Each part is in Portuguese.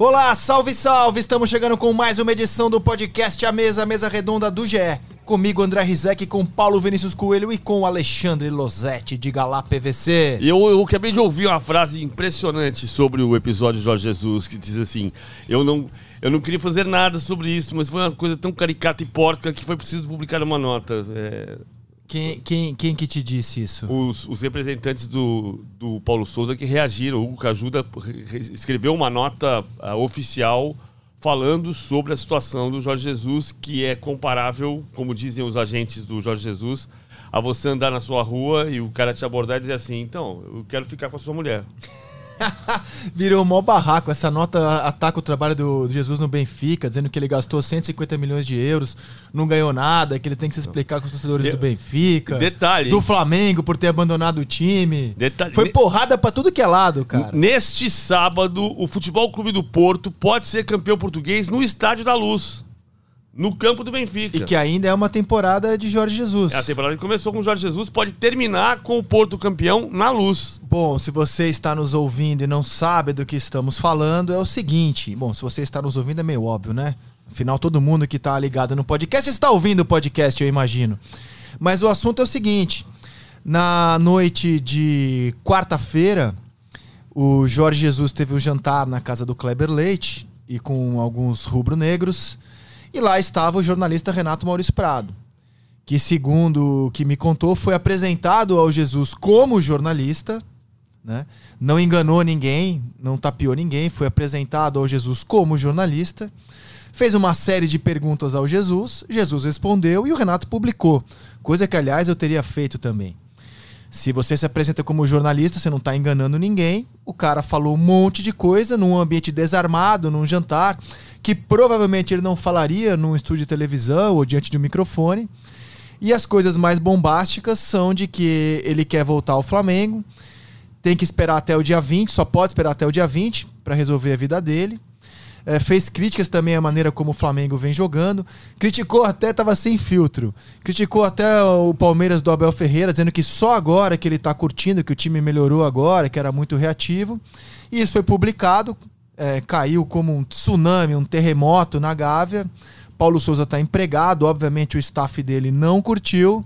Olá, salve, salve! Estamos chegando com mais uma edição do podcast A Mesa, Mesa Redonda do GE. Comigo, André Rizek, com Paulo Vinícius Coelho e com Alexandre Losetti, de Galá PVC. Eu, eu acabei de ouvir uma frase impressionante sobre o episódio de Jorge Jesus, que diz assim: Eu não, eu não queria fazer nada sobre isso, mas foi uma coisa tão caricata e porca que foi preciso publicar uma nota. É, Quem, quem, quem que te disse isso? os, os representantes do, do Paulo Souza que reagiram, o Hugo Cajuda re- re- escreveu uma nota ah, oficial falando sobre a situação do Jorge Jesus, que é comparável, como dizem os agentes do Jorge Jesus, a você andar na sua rua e o cara te abordar e dizer assim: então, eu quero ficar com a sua mulher. Virou mó barraco. Essa nota ataca o trabalho do do Jesus no Benfica, dizendo que ele gastou 150 milhões de euros, não ganhou nada, que ele tem que se explicar com os torcedores De- do Benfica. Detalhe, Do Flamengo por ter abandonado o time. Detalhe- Foi porrada pra tudo que é lado, cara. Neste sábado, o Futebol Clube do Porto pode ser campeão português no Estádio da Luz, no campo do Benfica. E que ainda é uma temporada de Jorge Jesus. É a temporada que começou com o Jorge Jesus, pode terminar com o Porto campeão na luz. Bom, se você está nos ouvindo e não sabe do que estamos falando, é o seguinte. Bom, se você está nos ouvindo é meio óbvio, né? Afinal, todo mundo que está ligado no podcast está ouvindo o podcast, eu imagino. Mas o assunto é o seguinte: na noite de quarta-feira, o Jorge Jesus teve um jantar na casa do Kleber Leite e com alguns rubro-negros. E lá estava o jornalista Renato Maurício Prado, que, segundo o que me contou, foi apresentado ao Jesus como jornalista, né? não enganou ninguém, não tapeou ninguém, foi apresentado ao Jesus como jornalista, fez uma série de perguntas ao Jesus, Jesus respondeu e o Renato publicou, coisa que, aliás, eu teria feito também. Se você se apresenta como jornalista, você não está enganando ninguém. O cara falou um monte de coisa num ambiente desarmado, num jantar, que provavelmente ele não falaria num estúdio de televisão ou diante de um microfone. E as coisas mais bombásticas são de que ele quer voltar ao Flamengo, tem que esperar até o dia 20, só pode esperar até o dia 20 para resolver a vida dele. É, fez críticas também à maneira como o Flamengo vem jogando. Criticou até, tava sem filtro. Criticou até o Palmeiras do Abel Ferreira, dizendo que só agora que ele tá curtindo, que o time melhorou agora, que era muito reativo. E isso foi publicado, é, caiu como um tsunami, um terremoto na Gávea. Paulo Souza tá empregado, obviamente o staff dele não curtiu.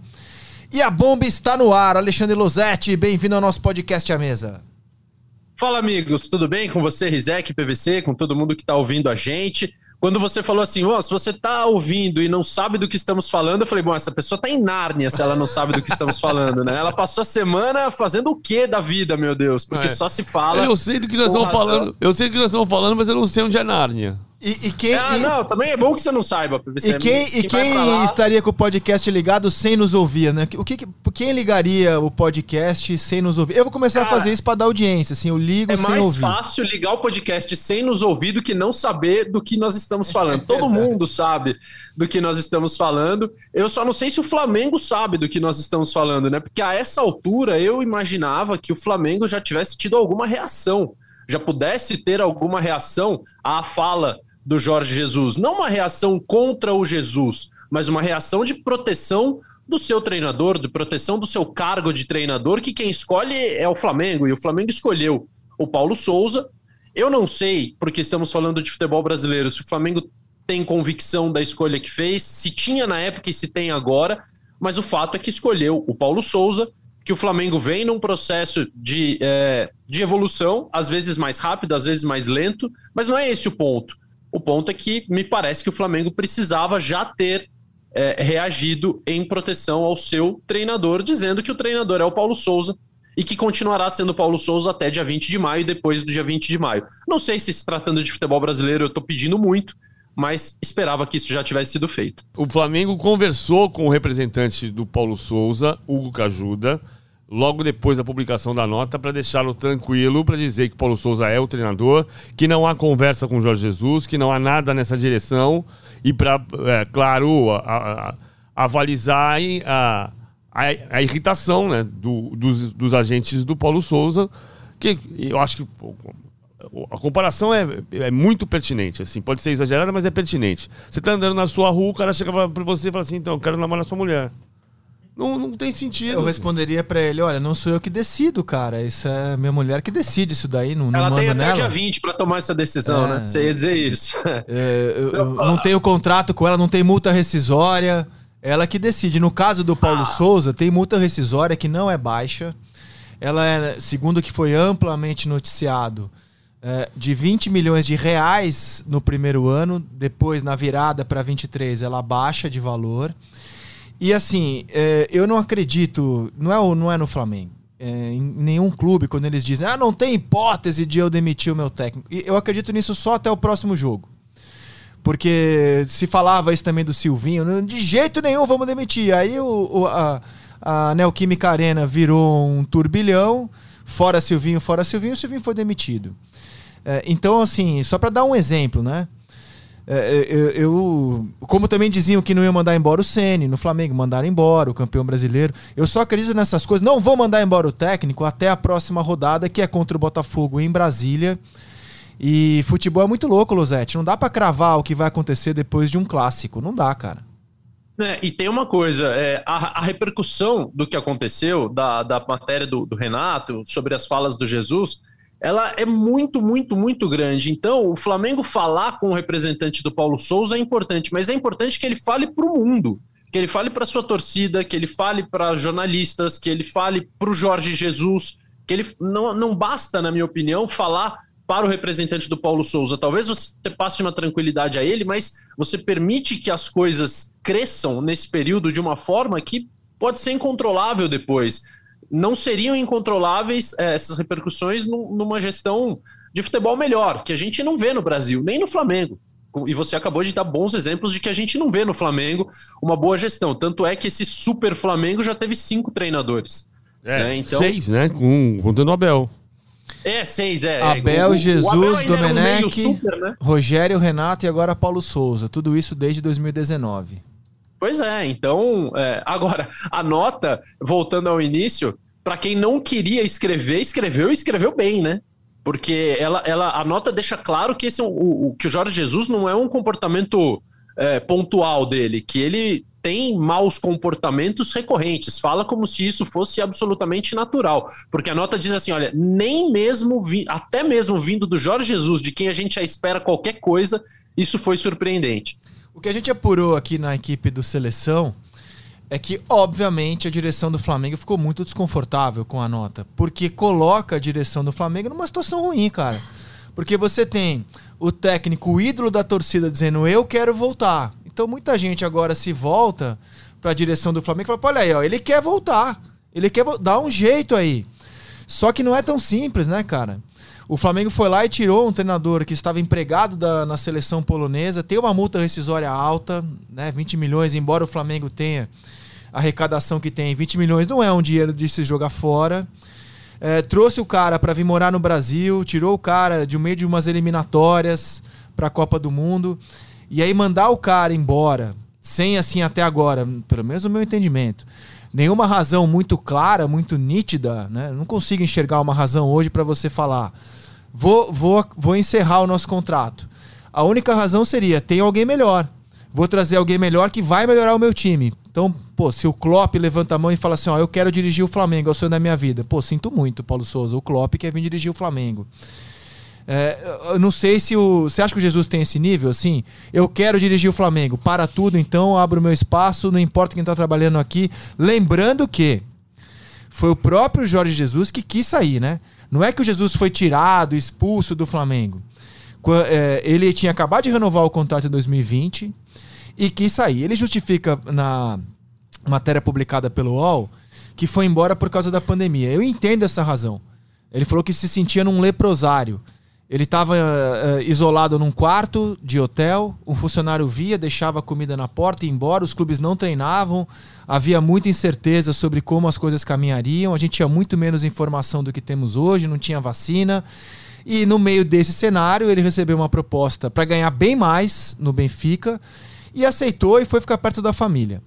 E a bomba está no ar. Alexandre Losetti, bem-vindo ao nosso podcast à mesa. Fala, amigos, tudo bem com você, Rizek, PVC, com todo mundo que está ouvindo a gente? Quando você falou assim, ó, se você tá ouvindo e não sabe do que estamos falando, eu falei, bom, essa pessoa tá em Nárnia se ela não sabe do que estamos falando, né? Ela passou a semana fazendo o que da vida, meu Deus? Porque É. só se fala. Eu sei do que nós estamos falando. Eu sei do que nós estamos falando, mas eu não sei onde é Nárnia. E, e quem, Ah, e- não, também é bom que você não saiba, PVC. E quem, e vai quem pra lá- estaria com o podcast ligado sem nos ouvir, né? O que, que- quem ligaria o podcast sem nos ouvir? Eu vou começar a Cara, fazer isso pra dar audiência, assim, eu ligo É sem mais ouvir. fácil ligar o podcast sem nos ouvir do que não saber do que nós estamos falando. Todo verdade. mundo sabe do que nós estamos falando. Eu só não sei se o Flamengo sabe do que nós estamos falando, né? Porque a essa altura eu imaginava que o Flamengo já tivesse tido alguma reação, já pudesse ter alguma reação à fala do Jorge Jesus. Não uma reação contra o Jesus, mas uma reação de proteção do seu treinador, de proteção do seu cargo de treinador, que quem escolhe é o Flamengo, e o Flamengo escolheu o Paulo Souza. Eu não sei, porque estamos falando de futebol brasileiro, se o Flamengo tem convicção da escolha que fez, se tinha na época e se tem agora, mas o fato é que escolheu o Paulo Souza, que o Flamengo vem num processo de, é, de evolução, às vezes mais rápido, às vezes mais lento, mas não é esse o ponto. O ponto é que me parece que o Flamengo precisava já ter é, reagido em proteção ao seu treinador, dizendo que o treinador é o Paulo Souza e que continuará sendo Paulo Souza até dia 20 de maio, depois do dia 20 de maio. Não sei se se tratando de futebol brasileiro eu estou pedindo muito, mas esperava que isso já tivesse sido feito. O Flamengo conversou com o representante do Paulo Souza, Hugo Cajuda, logo depois da publicação da nota, para deixá-lo tranquilo, para dizer que Paulo Souza é o treinador, que não há conversa com Jorge Jesus, que não há nada nessa direção, e para, é, claro, a, a, a- avalizar a, a, irritação né, do- dos, dos agentes do Paulo Souza, que eu acho que a comparação é, é muito pertinente, assim, pode ser exagerada, mas é pertinente. Você tá andando na sua rua, o cara chega pra você e fala assim, então, eu quero namorar sua mulher. Não, não tem sentido. Eu responderia pra ele: olha, não sou eu que decido, cara. Isso é minha mulher que decide isso daí. Não, não Ela mando tem até nela. dia 20 pra tomar essa decisão, É. né? Você ia dizer isso. É, eu, eu não tenho contrato com ela, não tem multa rescisória. Ela que decide. No caso do Paulo Ah. Souza, tem multa rescisória que não é baixa. Ela é, segundo o que foi amplamente noticiado, é, de 20 milhões de reais no primeiro ano, depois na virada para 23 ela baixa de valor. E assim, é, eu não acredito, não é, não é no Flamengo, é, em nenhum clube, quando eles dizem, ah, não tem hipótese de eu demitir o meu técnico. E eu acredito nisso só até o próximo jogo. Porque se falava isso também do Silvinho, de jeito nenhum vamos demitir. Aí o, o- a, a Neoquímica Arena virou um turbilhão, fora Silvinho, fora Silvinho, o Silvinho foi demitido. É, então, assim, só para dar um exemplo, né? É, eu, eu- como também diziam que não ia mandar embora o Ceni no Flamengo, mandaram embora o campeão brasileiro. Eu só acredito nessas coisas. Não vou mandar embora o técnico até a próxima rodada, que é contra o Botafogo em Brasília. E futebol é muito louco, Losete. Não dá pra cravar o que vai acontecer depois de um clássico. Não dá, cara. É, e tem uma coisa, é, a, a repercussão do que aconteceu, da, da matéria do, do Renato, sobre as falas do Jesus, ela é muito, muito, muito grande. Então, o Flamengo falar com o representante do Paulo Souza é importante, mas é importante que ele fale para o mundo, que ele fale para sua torcida, que ele fale para jornalistas, que ele fale para o Jorge Jesus, que ele não, não basta, na minha opinião, falar para o representante do Paulo Souza. Talvez você passe uma tranquilidade a ele, mas você permite que as coisas cresçam nesse período de uma forma que pode ser incontrolável depois. Não seriam incontroláveis eh, essas repercussões num- numa gestão de futebol melhor, que a gente não vê no Brasil, nem no Flamengo. E você acabou de dar bons exemplos de que a gente não vê no Flamengo uma boa gestão. Tanto é que esse super Flamengo já teve cinco treinadores. É, né, então- Seis, né? Com, contando o Abel. É, seis, é. Abel, O- o- o Jesus, Abel Domenech. super, né? Rogério, Renato e agora Paulo Souza. Tudo isso desde 2019. Pois é, então, é, agora, a nota, voltando ao início, para quem não queria escrever, escreveu e escreveu bem, né? Porque ela, ela, a nota deixa claro que, esse é o, o- que o Jorge Jesus não é um comportamento é, pontual dele, que ele tem maus comportamentos recorrentes, fala como se isso fosse absolutamente natural, porque a nota diz assim, olha, nem mesmo, vi- até mesmo vindo do Jorge Jesus, de quem a gente já espera qualquer coisa, isso foi surpreendente. O que a gente apurou aqui na equipe do Seleção é que, obviamente, a direção do Flamengo ficou muito desconfortável com a nota. Porque coloca a direção do Flamengo numa situação ruim, cara. Porque você tem o técnico, o ídolo da torcida, dizendo eu quero voltar. Então muita gente agora se volta para a direção do Flamengo e fala: olha aí, ó, ele quer voltar. Ele quer dar um jeito aí. Só que não é tão simples, né, cara? O Flamengo foi lá e tirou um treinador que estava empregado da- na seleção polonesa, tem uma multa rescisória alta, né? 20 milhões, embora o Flamengo tenha a arrecadação que tem, 20 milhões não é um dinheiro de se jogar fora. É, trouxe o cara para vir morar no Brasil, tirou o cara de meio de umas eliminatórias para a Copa do Mundo. E aí mandar o cara embora, sem assim até agora, pelo menos no meu entendimento, nenhuma razão muito clara, muito nítida, né? Eu Não consigo enxergar uma razão hoje para você falar. Vou, vou, vou encerrar o nosso contrato. A única razão seria: tem alguém melhor. Vou trazer alguém melhor que vai melhorar o meu time. Então, pô, se o Klopp levanta a mão e fala assim: ó, eu quero dirigir o Flamengo, é o sonho da minha vida. Pô, sinto muito, Paulo Souza. O Klopp quer vir dirigir o Flamengo. É, eu não sei se o. Você acha que o Jesus tem esse nível, assim? Eu quero dirigir o Flamengo. Para tudo, então, abro meu espaço, não importa quem está trabalhando aqui. Lembrando que foi o próprio Jorge Jesus que quis sair, né? Não é que o Jesus foi tirado, expulso do Flamengo. É, ele tinha acabado de renovar o contrato em 2020 e quis sair. Ele justifica na matéria publicada pelo UOL que foi embora por causa da pandemia. Eu entendo essa razão. Ele falou que se sentia num leprosário. Ele estava isolado num quarto de hotel, um funcionário via, deixava a comida na porta e ia embora, os clubes não treinavam, havia muita incerteza sobre como as coisas caminhariam, a gente tinha muito menos informação do que temos hoje, não tinha vacina. E no meio desse cenário, ele recebeu uma proposta para ganhar bem mais no Benfica e aceitou e foi ficar perto da família.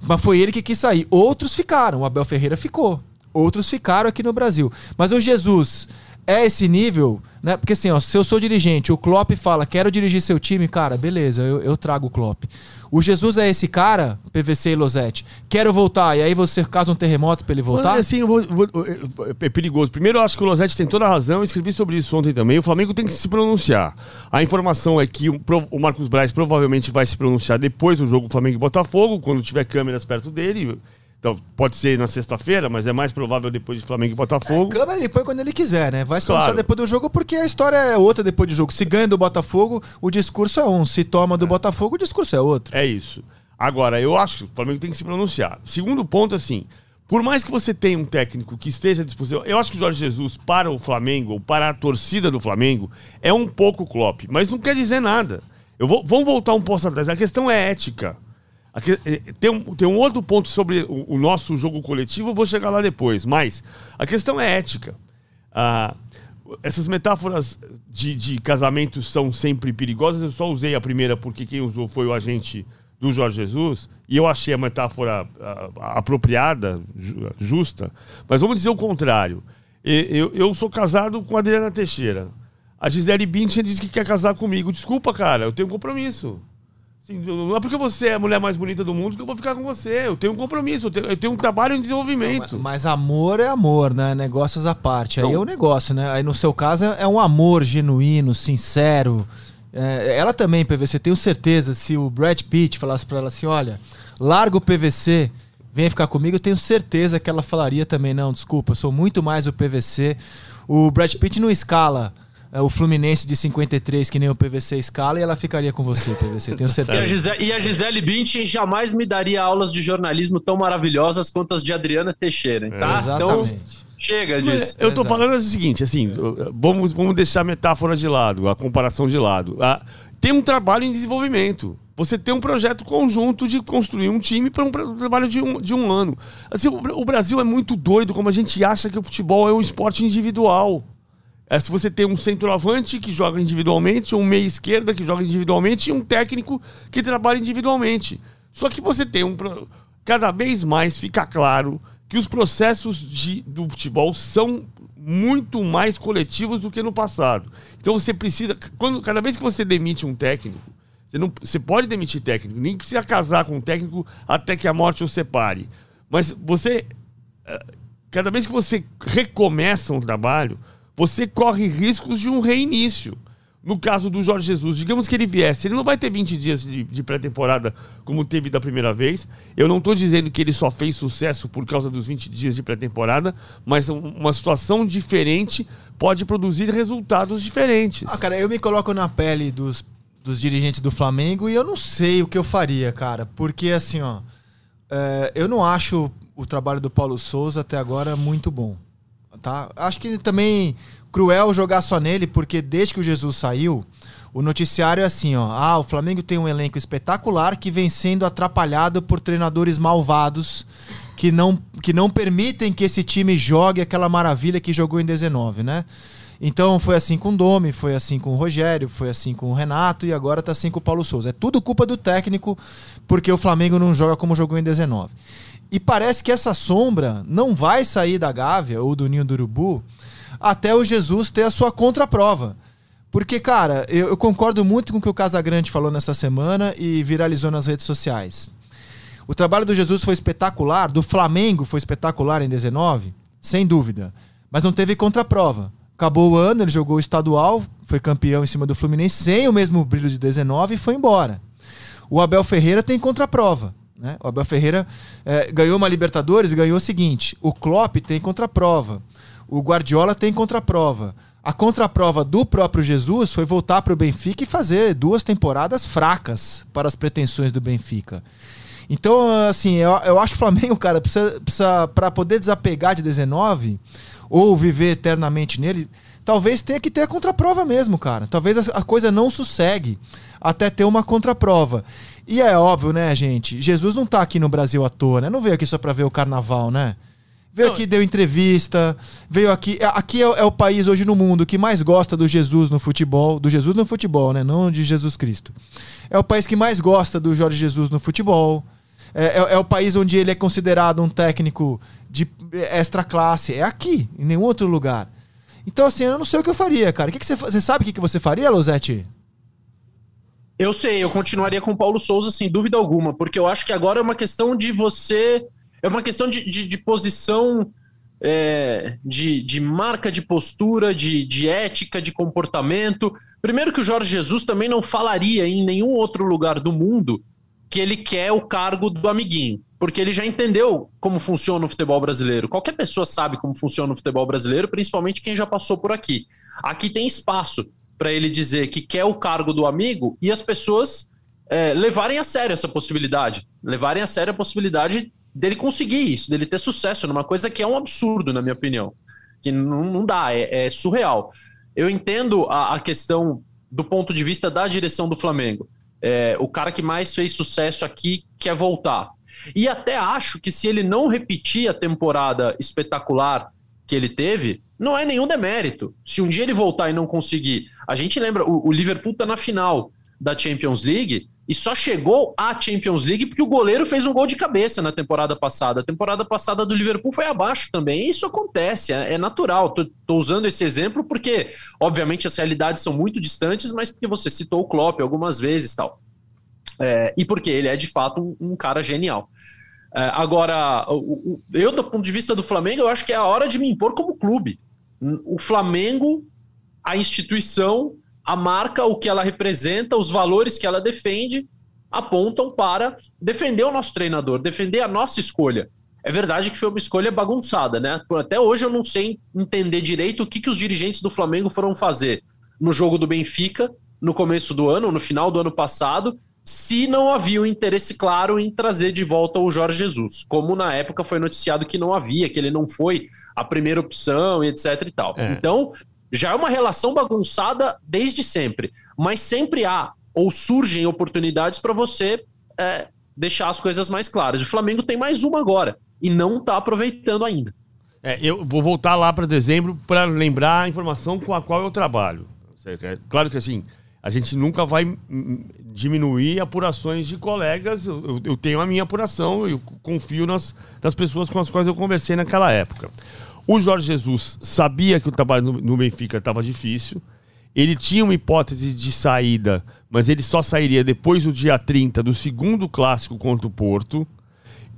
Mas foi ele que quis sair. Outros ficaram. O Abel Ferreira ficou. Outros ficaram aqui no Brasil. Mas o Jesus é esse nível, né? Porque assim, ó, se eu sou dirigente, o Klopp fala, quero dirigir seu time, cara, beleza, eu, eu trago o Klopp. O Jesus é esse cara, PVC e Losete, quero voltar, e aí você causa um terremoto pra ele voltar? Assim, eu vou, vou- é perigoso. Primeiro, eu acho que o Losetti tem toda a razão. Eu escrevi sobre isso ontem também. O Flamengo tem que se pronunciar. A informação é que o, o Marcos Braz provavelmente vai se pronunciar depois do jogo Flamengo e Botafogo, quando tiver câmeras perto dele. Então, pode ser na sexta-feira, mas é mais provável depois de Flamengo e Botafogo. Câmera ele põe quando ele quiser, né? Vai se pronunciar Claro. depois do jogo, porque a história é outra depois do jogo. Se ganha do Botafogo, o discurso é um. Se toma do Botafogo, o discurso é outro. É isso. Agora, eu acho que o Flamengo tem que se pronunciar. Segundo ponto, assim, por mais que você tenha um técnico que esteja à disposição, eu acho que o Jorge Jesus, para o Flamengo, ou para a torcida do Flamengo, é um pouco Klopp, mas não quer dizer nada. Eu vou, vamos voltar um pouco atrás. A questão é ética. A que- eh, tem, um, tem um outro ponto sobre o, o nosso jogo coletivo, eu vou chegar lá depois, mas a questão é ética. Ah, essas metáforas de, de casamento são sempre perigosas. Eu só usei a primeira porque quem usou foi o agente do Jorge Jesus e eu achei a metáfora apropriada, ju- justa. Mas vamos dizer o contrário. Eu, eu sou casado com a Adriana Teixeira. A Gisele Bündchen disse que quer casar comigo. Desculpa, cara, eu tenho um compromisso. Assim, não é porque você é a mulher mais bonita do mundo que eu vou ficar com você. Eu tenho um compromisso, eu tenho, eu tenho um trabalho em desenvolvimento. Mas amor é amor, né? Negócios à parte. Aí Não. é o negócio, né? Aí no seu caso é um amor genuíno, sincero. É, ela também, PVC, tenho certeza, se o Brad Pitt falasse pra ela assim: olha, larga o PVC, vem ficar comigo, eu tenho certeza que ela falaria também: não, desculpa, eu sou muito mais o PVC. O Brad Pitt não escala é, o Fluminense de 53 que nem o PVC escala e ela ficaria com você, PVC, tenho E a, certeza. Gisele, e a Gisele Bündchen jamais me daria aulas de jornalismo tão maravilhosas quanto as de Adriana Teixeira, tá? Então, Exatamente. chega Mas disso. Eu tô Exato. falando o seguinte, assim, vamos, vamos deixar a metáfora de lado, a comparação de lado. Ah, tem um trabalho em desenvolvimento. Você tem um projeto conjunto de construir um time para um trabalho de um, de um ano. Assim, o, o Brasil é muito doido como a gente acha que o futebol é um esporte individual. É, se você tem um centroavante que joga individualmente, um meia esquerda que joga individualmente e um técnico que trabalha individualmente. Só que você tem um. Cada vez mais fica claro que os processos de- do futebol são muito mais coletivos do que no passado. Então você precisa. Quando, cada vez que você demite um técnico, você, não, você pode demitir técnico, nem precisa casar com um técnico até que a morte o separe. Mas você cada vez que você recomeça um trabalho, você corre riscos de um reinício. No caso do Jorge Jesus, digamos que ele viesse, ele não vai ter 20 dias de, de pré-temporada como teve da primeira vez. Eu não estou dizendo que ele só fez sucesso por causa dos 20 dias de pré-temporada, mas um- uma situação diferente pode produzir resultados diferentes. Ah, cara, eu me coloco na pele dos, dos dirigentes do Flamengo e eu não sei o que eu faria, cara. Porque, assim, ó, é, eu não acho o trabalho do Paulo Souza até agora muito bom. Tá? Acho que também cruel jogar só nele, porque desde que o Jesus saiu, o noticiário é assim, ó. Ah, o Flamengo tem um elenco espetacular que vem sendo atrapalhado por treinadores malvados que não, que não permitem que esse time jogue aquela maravilha que jogou em 19, né? Então foi assim com o Domi, foi assim com o Rogério, foi assim com o Renato e agora tá assim com o Paulo Souza. É tudo culpa do técnico, porque o Flamengo não joga como jogou em 19. E parece que essa sombra não vai sair da Gávea ou do Ninho do Urubu até o Jesus ter a sua contraprova. Porque, cara, eu, eu concordo muito com o que o Casagrande falou nessa semana e viralizou nas redes sociais. O trabalho do Jesus foi espetacular, do Flamengo foi espetacular em 19, sem dúvida. Mas não teve contraprova. Acabou o ano, ele jogou o estadual, foi campeão em cima do Fluminense, sem o mesmo brilho de 19 e foi embora. O Abel Ferreira tem contraprova. Né? O Abel Ferreira eh, ganhou uma Libertadores e ganhou o seguinte: o Klopp tem contraprova. O Guardiola tem contraprova. A contraprova do próprio Jesus foi voltar para o Benfica e fazer duas temporadas fracas para as pretensões do Benfica. Então, assim, eu, eu acho que o Flamengo, cara, precisa, precisa para poder desapegar de 19 ou viver eternamente nele, talvez tenha que ter a contraprova mesmo, cara. Talvez a, a coisa não sossegue até ter uma contraprova. E é óbvio, né, gente? Jesus não tá aqui no Brasil à toa, né? Não veio aqui só pra ver o carnaval, né? Veio Não. aqui, deu entrevista, veio aqui. é- Aqui é, é o país hoje no mundo que mais gosta do Jesus no futebol. Do Jesus no futebol, né? Não de Jesus Cristo. É o país que mais gosta do Jorge Jesus no futebol. É, é- é o país onde ele é considerado um técnico de extra classe. É aqui, em nenhum outro lugar. Então, assim, eu não sei o que eu faria, cara. O que, que você, você sabe o que, que você faria, Losetti? Eu sei, eu continuaria com o Paulo Souza sem dúvida alguma, porque eu acho que agora é uma questão de você. É uma questão de, de, de posição, é, de, de marca de postura, de, de ética, de comportamento. Primeiro, que o Jorge Jesus também não falaria em nenhum outro lugar do mundo que ele quer o cargo do amiguinho, porque ele já entendeu como funciona o futebol brasileiro. Qualquer pessoa sabe como funciona o futebol brasileiro, principalmente quem já passou por aqui. Aqui tem espaço para ele dizer que quer o cargo do amigo e as pessoas é, levarem a sério essa possibilidade, levarem a sério a possibilidade dele conseguir isso, dele ter sucesso numa coisa que é um absurdo, na minha opinião, que não, não dá, é, é surreal. Eu entendo a, a questão do ponto de vista da direção do Flamengo é, o cara que mais fez sucesso aqui quer voltar. E até acho que se ele não repetir a temporada espetacular que ele teve, não é nenhum demérito. Se um dia ele voltar e não conseguir. A gente lembra, o, o Liverpool tá na final da Champions League e só chegou à Champions League porque o goleiro fez um gol de cabeça na temporada passada. A temporada passada do Liverpool foi abaixo também. Isso acontece, é, é natural. Tô, tô, usando esse exemplo porque, obviamente, as realidades são muito distantes, mas porque você citou o Klopp algumas vezes tal. É, e porque ele é, de fato, um, um cara genial. É, agora, eu, do ponto de vista do Flamengo, eu acho que é a hora de me impor como clube. O Flamengo, a instituição, a marca, o que ela representa, os valores que ela defende, apontam para defender o nosso treinador, defender a nossa escolha. É verdade que foi uma escolha bagunçada, né? Até hoje eu não sei entender direito o que, que os dirigentes do Flamengo foram fazer no jogo do Benfica, no começo do ano, no final do ano passado, se não havia um interesse claro em trazer de volta o Jorge Jesus, como na época foi noticiado que não havia, que ele não foi a primeira opção e etc e tal. É. Então, já é uma relação bagunçada desde sempre, mas sempre há ou surgem oportunidades para você é, deixar as coisas mais claras. O Flamengo tem mais uma agora e não está aproveitando ainda. É, eu vou voltar lá para dezembro para lembrar a informação com a qual eu trabalho. É, claro que assim, a gente nunca vai diminuir apurações de colegas. Eu, eu tenho a minha apuração, eu confio nas, nas pessoas com as quais eu conversei naquela época. O Jorge Jesus sabia que o trabalho no, no Benfica estava difícil. Ele tinha uma hipótese de saída, mas ele só sairia depois do dia 30 do segundo clássico contra o Porto.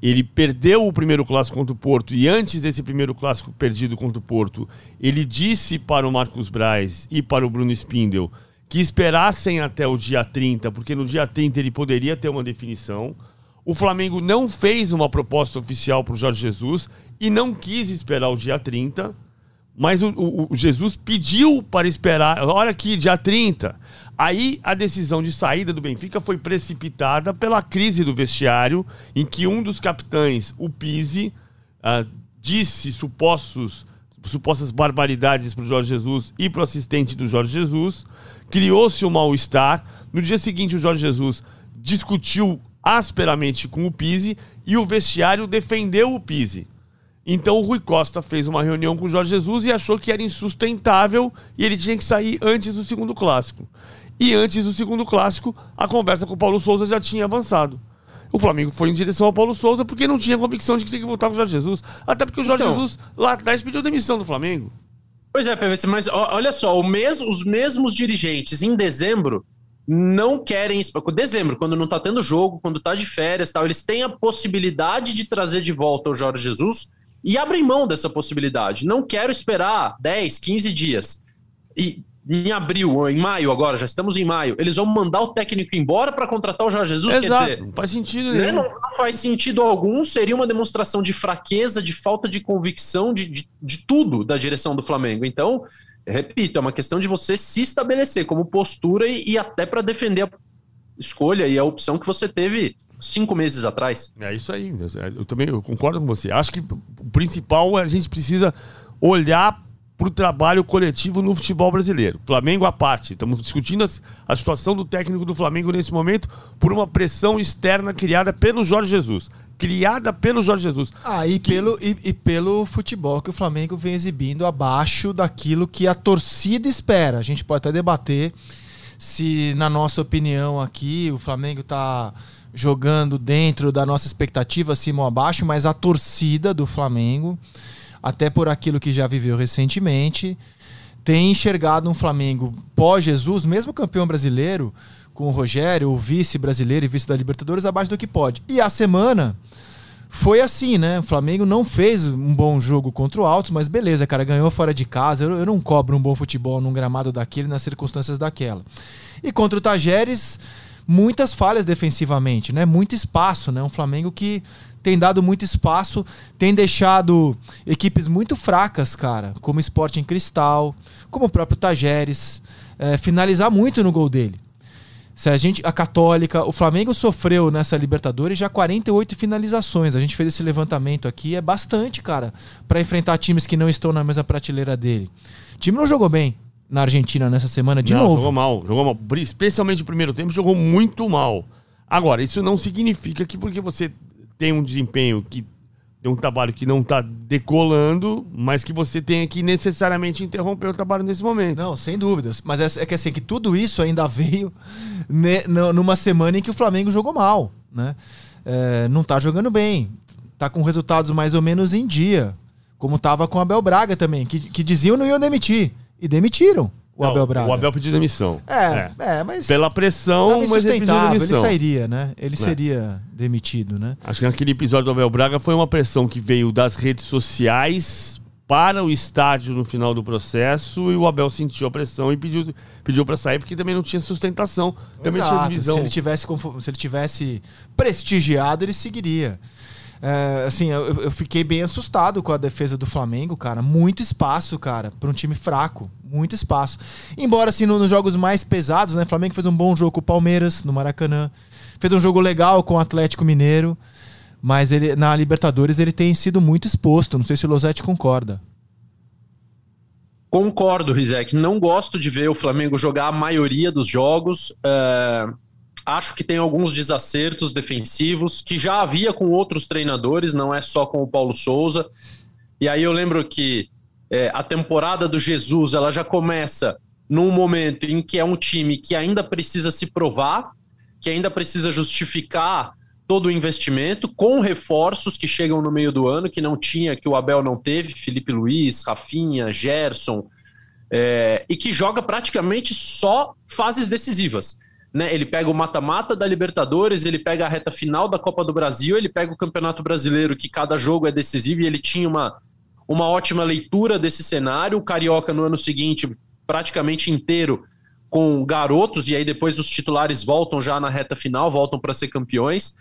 Ele perdeu o primeiro clássico contra o Porto e antes desse primeiro clássico perdido contra o Porto, ele disse para o Marcos Braz e para o Bruno Spindel que esperassem até o dia 30, porque no dia 30 ele poderia ter uma definição. O Flamengo não fez uma proposta oficial para o Jorge Jesus e não quis esperar o dia 30, mas o, o, o, Jesus pediu para esperar. Olha aqui, dia 30. Aí a decisão de saída do Benfica foi precipitada pela crise do vestiário, em que um dos capitães, o Pise, uh, disse supostos, supostas barbaridades para o Jorge Jesus e para o assistente do Jorge Jesus. Criou-se um mal-estar. No dia seguinte, o Jorge Jesus discutiu asperamente com o Pise e o vestiário defendeu o Pise. Então o Rui Costa fez uma reunião com o Jorge Jesus e achou que era insustentável e ele tinha que sair antes do segundo clássico. E antes do segundo clássico, a conversa com o Paulo Souza já tinha avançado. O Flamengo foi em direção ao Paulo Souza porque não tinha convicção de que tinha que voltar com o Jorge Jesus. Até porque o Jorge então, Jesus lá atrás pediu demissão do Flamengo. Pois é, PVC, mas olha só, mes os mesmos dirigentes em dezembro não querem. Dezembro, quando não tá tendo jogo, quando tá de férias tal, eles têm a possibilidade de trazer de volta o Jorge Jesus e abrem mão dessa possibilidade. Não quero esperar 10, 15 dias. E em abril, em maio agora, já estamos em maio, eles vão mandar o técnico embora para contratar o Jorge Jesus? Exato, quer dizer, não faz sentido né? Não, não, faz sentido algum, seria uma demonstração de fraqueza, de falta de convicção, de, de, de tudo da direção do Flamengo. Então, repito, é uma questão de você se estabelecer como postura e, e até para defender a escolha e a opção que você teve cinco meses atrás. É isso aí. Eu também eu concordo com você. Acho que o principal é a gente precisa olhar para o trabalho coletivo no futebol brasileiro. Flamengo à parte. Estamos discutindo a, situação do técnico do Flamengo nesse momento por uma pressão externa criada pelo Jorge Jesus. Criada pelo Jorge Jesus. Ah, e, que... pelo, e, e, pelo futebol que o Flamengo vem exibindo abaixo daquilo que a torcida espera. A gente pode até debater se, na nossa opinião aqui, o Flamengo está jogando dentro da nossa expectativa, acima ou abaixo, mas a torcida do Flamengo até por aquilo que já viveu recentemente, tem enxergado um Flamengo pós-Jesus, mesmo campeão brasileiro, com o Rogério, o vice brasileiro e vice da Libertadores, abaixo do que pode. E a semana foi assim, né? O Flamengo não fez um bom jogo contra o Altos, mas beleza, cara, ganhou fora de casa. Eu, eu não cobro um bom futebol num gramado daquele, nas circunstâncias daquela. E contra o Tajeres, muitas falhas defensivamente, né? Muito espaço, né? Um Flamengo que tem dado muito espaço, tem deixado equipes muito fracas, cara, como Sporting Cristal, como o próprio Tajeres, é, finalizar muito no gol dele. Se a gente, a Católica, o Flamengo sofreu nessa Libertadores já 48 finalizações. A gente fez esse levantamento aqui, é bastante, cara, para enfrentar times que não estão na mesma prateleira dele. O time não jogou bem na Argentina nessa semana de não, novo. Jogou mal, jogou mal. Especialmente no primeiro tempo, jogou muito mal. Agora, isso não significa que porque você tem um desempenho que tem um trabalho que não está decolando, mas que você tenha que necessariamente interromper o trabalho nesse momento. Não, sem dúvidas. Mas é, é que assim, que tudo isso ainda veio ne, numa semana em que o Flamengo jogou mal, né? É, não está jogando bem. Está com resultados mais ou menos em dia. Como estava com o Abel Braga também, que, que diziam não iam demitir. E demitiram o Abel Braga. O Abel pediu demissão. É, é, mas. Pela pressão, mas ele pediu insustentável, ele demissão. sairia, né? Ele É. seria demitido, né? Acho que naquele episódio do Abel Braga foi uma pressão que veio das redes sociais para o estádio no final do processo e o Abel sentiu a pressão e pediu, pediu para sair porque também não tinha sustentação. Também tinha Exato. divisão. Se ele tivesse, se ele tivesse prestigiado, ele seguiria. É, assim, eu, eu fiquei bem assustado com a defesa do Flamengo, cara. Muito espaço, cara, para um time fraco. Muito espaço. Embora, assim, no- nos jogos mais pesados, né? O Flamengo fez um bom jogo com o Palmeiras, no Maracanã. Fez um jogo legal com o Atlético Mineiro. Mas ele, na Libertadores ele tem sido muito exposto. Não sei se o Losetti concorda. Concordo, Rizek. Não gosto de ver o Flamengo jogar a maioria dos jogos. É, Acho que tem alguns desacertos defensivos que já havia com outros treinadores, não é só com o Paulo Souza. E aí eu lembro que é, a temporada do Jesus ela já começa num momento em que é um time que ainda precisa se provar, que ainda precisa justificar todo o investimento, com reforços que chegam no meio do ano, que não tinha, que o Abel não teve, Felipe Luiz, Rafinha, Gerson, é, e que joga praticamente só fases decisivas. Né? Ele pega o mata-mata da Libertadores, ele pega a reta final da Copa do Brasil, ele pega o Campeonato Brasileiro, que cada jogo é decisivo, e ele tinha uma, uma ótima leitura desse cenário. O Carioca no ano seguinte, praticamente inteiro, com garotos, e aí depois os titulares voltam já na reta final, voltam para ser campeões.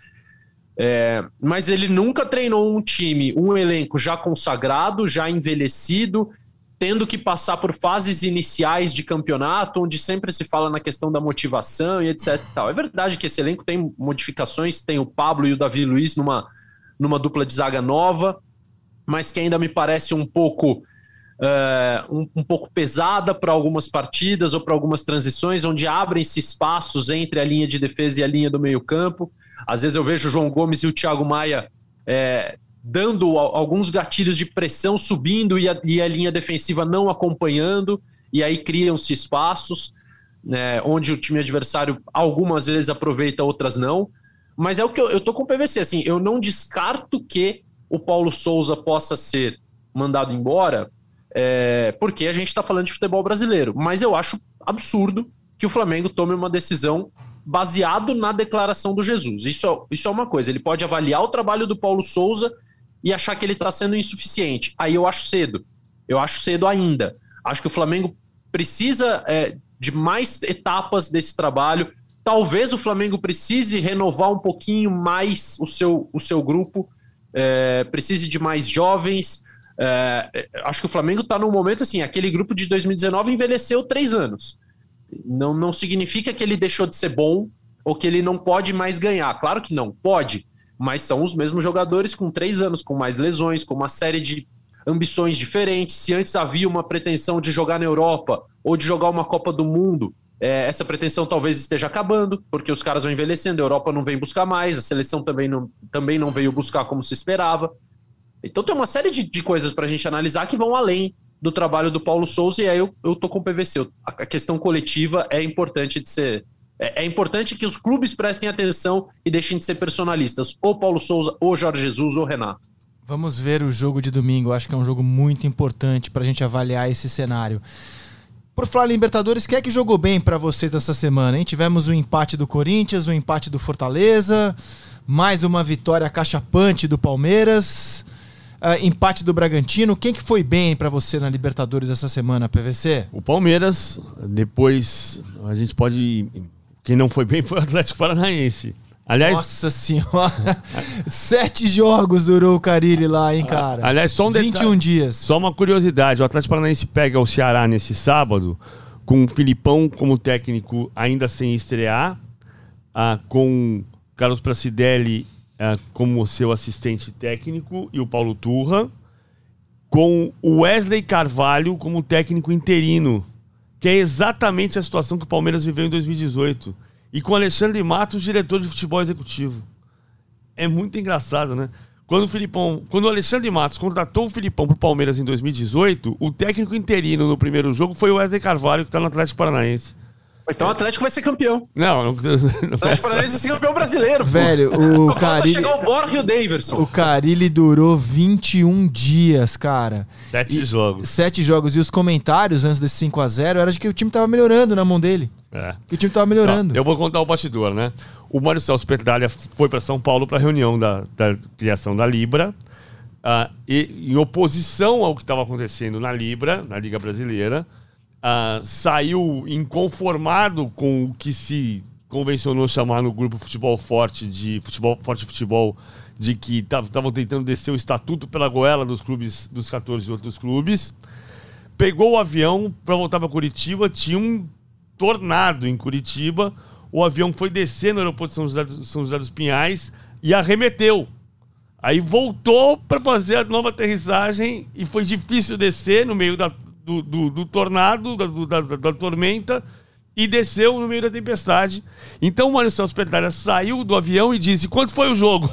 É, mas ele nunca treinou um time, um elenco já consagrado, já envelhecido, tendo que passar por fases iniciais de campeonato, onde sempre se fala na questão da motivação e etc. tal. É verdade que esse elenco tem modificações, tem o Pablo e o Davi Luiz numa, numa dupla de zaga nova, mas que ainda me parece um pouco é, um, um pouco pesada para algumas partidas ou para algumas transições, onde abrem-se espaços entre a linha de defesa e a linha do meio-campo. Às vezes eu vejo o João Gomes e o Thiago Maia é, dando alguns gatilhos de pressão, subindo e a, e a linha defensiva não acompanhando, e aí criam-se espaços né, onde o time adversário algumas vezes aproveita, outras não. Mas é o que eu, eu tô com o PVC, assim, eu não descarto que o Paulo Souza possa ser mandado embora, é, porque a gente está falando de futebol brasileiro. Mas eu acho absurdo que o Flamengo tome uma decisão baseado na declaração do Jesus. Isso, é- isso é uma coisa. Ele pode avaliar o trabalho do Paulo Souza e achar que ele está sendo insuficiente. Aí eu acho cedo. Eu acho cedo ainda. Acho que o Flamengo precisa é, de mais etapas desse trabalho. Talvez o Flamengo precise renovar um pouquinho mais o seu, o seu grupo, é, precise de mais jovens. É, é, acho que o Flamengo está num momento assim, aquele grupo de 2019 envelheceu três anos. Não, não significa que ele deixou de ser bom ou que ele não pode mais ganhar. Claro que não, pode. Mas são os mesmos jogadores com três anos, com mais lesões, com uma série de ambições diferentes. Se antes havia uma pretensão de jogar na Europa ou de jogar uma Copa do Mundo, é, essa pretensão talvez esteja acabando, porque os caras vão envelhecendo, a Europa não vem buscar mais, a seleção também não, também não veio buscar como se esperava. Então tem uma série de, de coisas para a gente analisar que vão além do trabalho do Paulo Souza, e aí eu, eu tô com o PVC. A questão coletiva é importante de ser. É, é importante que os clubes prestem atenção e deixem de ser personalistas, ou Paulo Souza, ou Jorge Jesus, ou Renato. Vamos ver o jogo de domingo. Acho que é um jogo muito importante para a gente avaliar esse cenário. Por falar em Libertadores, quem é que jogou bem pra vocês nessa semana, hein? Tivemos o empate do Corinthians, o empate do Fortaleza, mais uma vitória cachapante do Palmeiras, ah, empate do Bragantino. Quem que foi bem pra você na Libertadores essa semana, PVC? O Palmeiras, depois a gente pode. Quem não foi bem foi o Atlético Paranaense. Aliás, Nossa senhora! Sete jogos durou o Carilli lá, hein, cara? aliás, só um 21 detalhe. dias. Só uma curiosidade: o Atlético Paranaense pega o Ceará nesse sábado, com o Filipão como técnico ainda sem estrear, ah, com Carlos Pracidelli ah, como seu assistente técnico e o Paulo Turra, com o Wesley Carvalho como técnico interino, que é exatamente a situação que o Palmeiras viveu em 2018, e com o Alexandre Matos, diretor de futebol executivo. É muito engraçado, né? Quando o Filipão, quando o Alexandre Matos contratou o Filipão pro Palmeiras em 2018, o técnico interino no primeiro jogo foi o Wesley Carvalho, que tá no Atlético Paranaense. Então o Atlético vai ser campeão. Não, não, não O Atlético Paranaense vai ser campeão brasileiro. Velho, o Carilli, chegar o Borja e o Daverson. o Carilli durou 21 dias, cara. Sete E- jogos. Sete jogos. E os comentários antes desse 5x0 era de que o time tava melhorando na mão dele. É. Que o time tava melhorando. Não, eu vou contar o bastidor, né? O Mário Celso Petralha foi para São Paulo para a reunião da, da criação da Libra. ah, e em oposição ao que estava acontecendo na Libra, na Liga Brasileira, ah, saiu inconformado com o que se convencionou chamar no grupo Futebol Forte de Futebol Forte Futebol de que estavam tentando descer o estatuto pela goela dos clubes dos 14 outros clubes. Pegou o avião para voltar para Curitiba, tinha um tornado em Curitiba. O avião foi descer no aeroporto de São José, São José dos Pinhais e arremeteu. Aí voltou para fazer a nova aterrissagem e foi difícil descer no meio da- do, do- do tornado, da, do- da- da- tormenta, e desceu no meio da tempestade. Então o Mário Celso saiu do avião e disse: Quanto foi o jogo?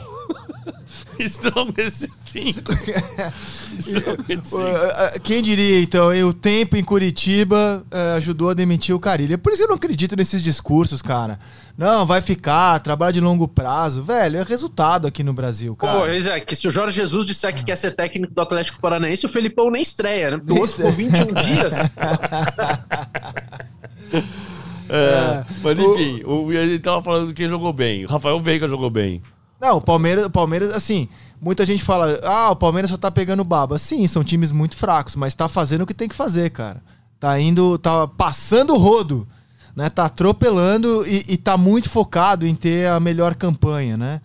Strongest 5. Strongest 5. Uh, uh, Quem diria, então, hein? o tempo em Curitiba uh, ajudou a demitir o Carilli. É por isso que eu não acredito nesses discursos, cara. Não, vai ficar, trabalho de longo prazo. Velho, é resultado aqui no Brasil, Pô, cara. é que se o Jorge Jesus disser que quer ser técnico do Atlético Paranaense, o Felipão nem estreia, né? Porque o Nem outro ficou 21 dias. É, mas o- enfim, o, ele tava falando de quem jogou bem. O Rafael Veiga jogou bem. Não, o Palmeiras, Palmeiras, assim, muita gente fala, ah, o Palmeiras só tá pegando baba. Sim, são times muito fracos, mas tá fazendo o que tem que fazer, cara. Tá indo, tá passando o rodo, né? Tá atropelando e, e tá muito focado em ter a melhor campanha, né?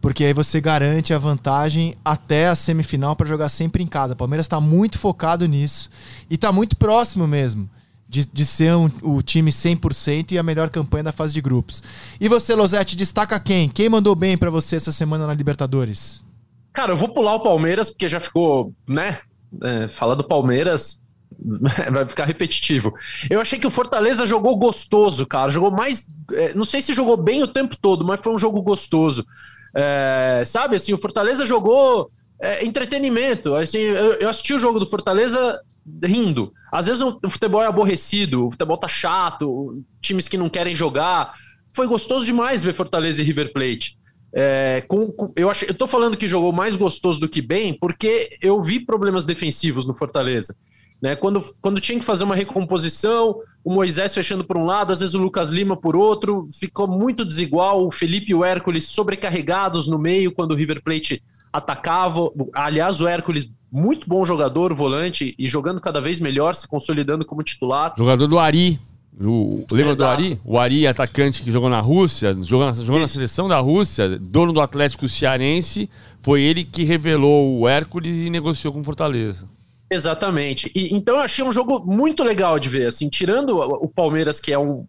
Porque aí você garante a vantagem até a semifinal para jogar sempre em casa. O Palmeiras tá muito focado nisso e tá muito próximo mesmo. De, de ser um- o time 100% e a melhor campanha da fase de grupos. E você, Losetti, destaca quem? Quem mandou bem pra você essa semana na Libertadores? Cara, eu vou pular o Palmeiras, porque já ficou, né? É, falar do Palmeiras vai ficar repetitivo. Eu achei que o Fortaleza jogou gostoso, cara. Jogou mais. é, não sei se jogou bem o tempo todo, mas foi um jogo gostoso. É, sabe, assim, o Fortaleza jogou é, entretenimento. Assim, eu, eu assisti o jogo do Fortaleza rindo. Às vezes o, futebol é aborrecido, o futebol tá chato, times que não querem jogar. Foi gostoso demais ver Fortaleza e River Plate. É, com- com- eu, acho, eu tô falando que jogou mais gostoso do que bem, porque eu vi problemas defensivos no Fortaleza. Né? Quando, quando tinha que fazer uma recomposição, o Moisés fechando por um lado, às vezes o Lucas Lima por outro, ficou muito desigual. O Felipe e o Hércules sobrecarregados no meio quando o River Plate atacava. Aliás, o Hércules, muito bom jogador, volante, e jogando cada vez melhor, se consolidando como titular. Jogador do Ari. O, lembra do Exato. Ari? O Ari, atacante que jogou na Rússia, jogou na, jogou na seleção da Rússia, dono do Atlético Cearense. Foi ele que revelou o Hércules e negociou com o Fortaleza. Exatamente. E, então eu achei um jogo muito legal de ver. Assim, tirando o Palmeiras, que é um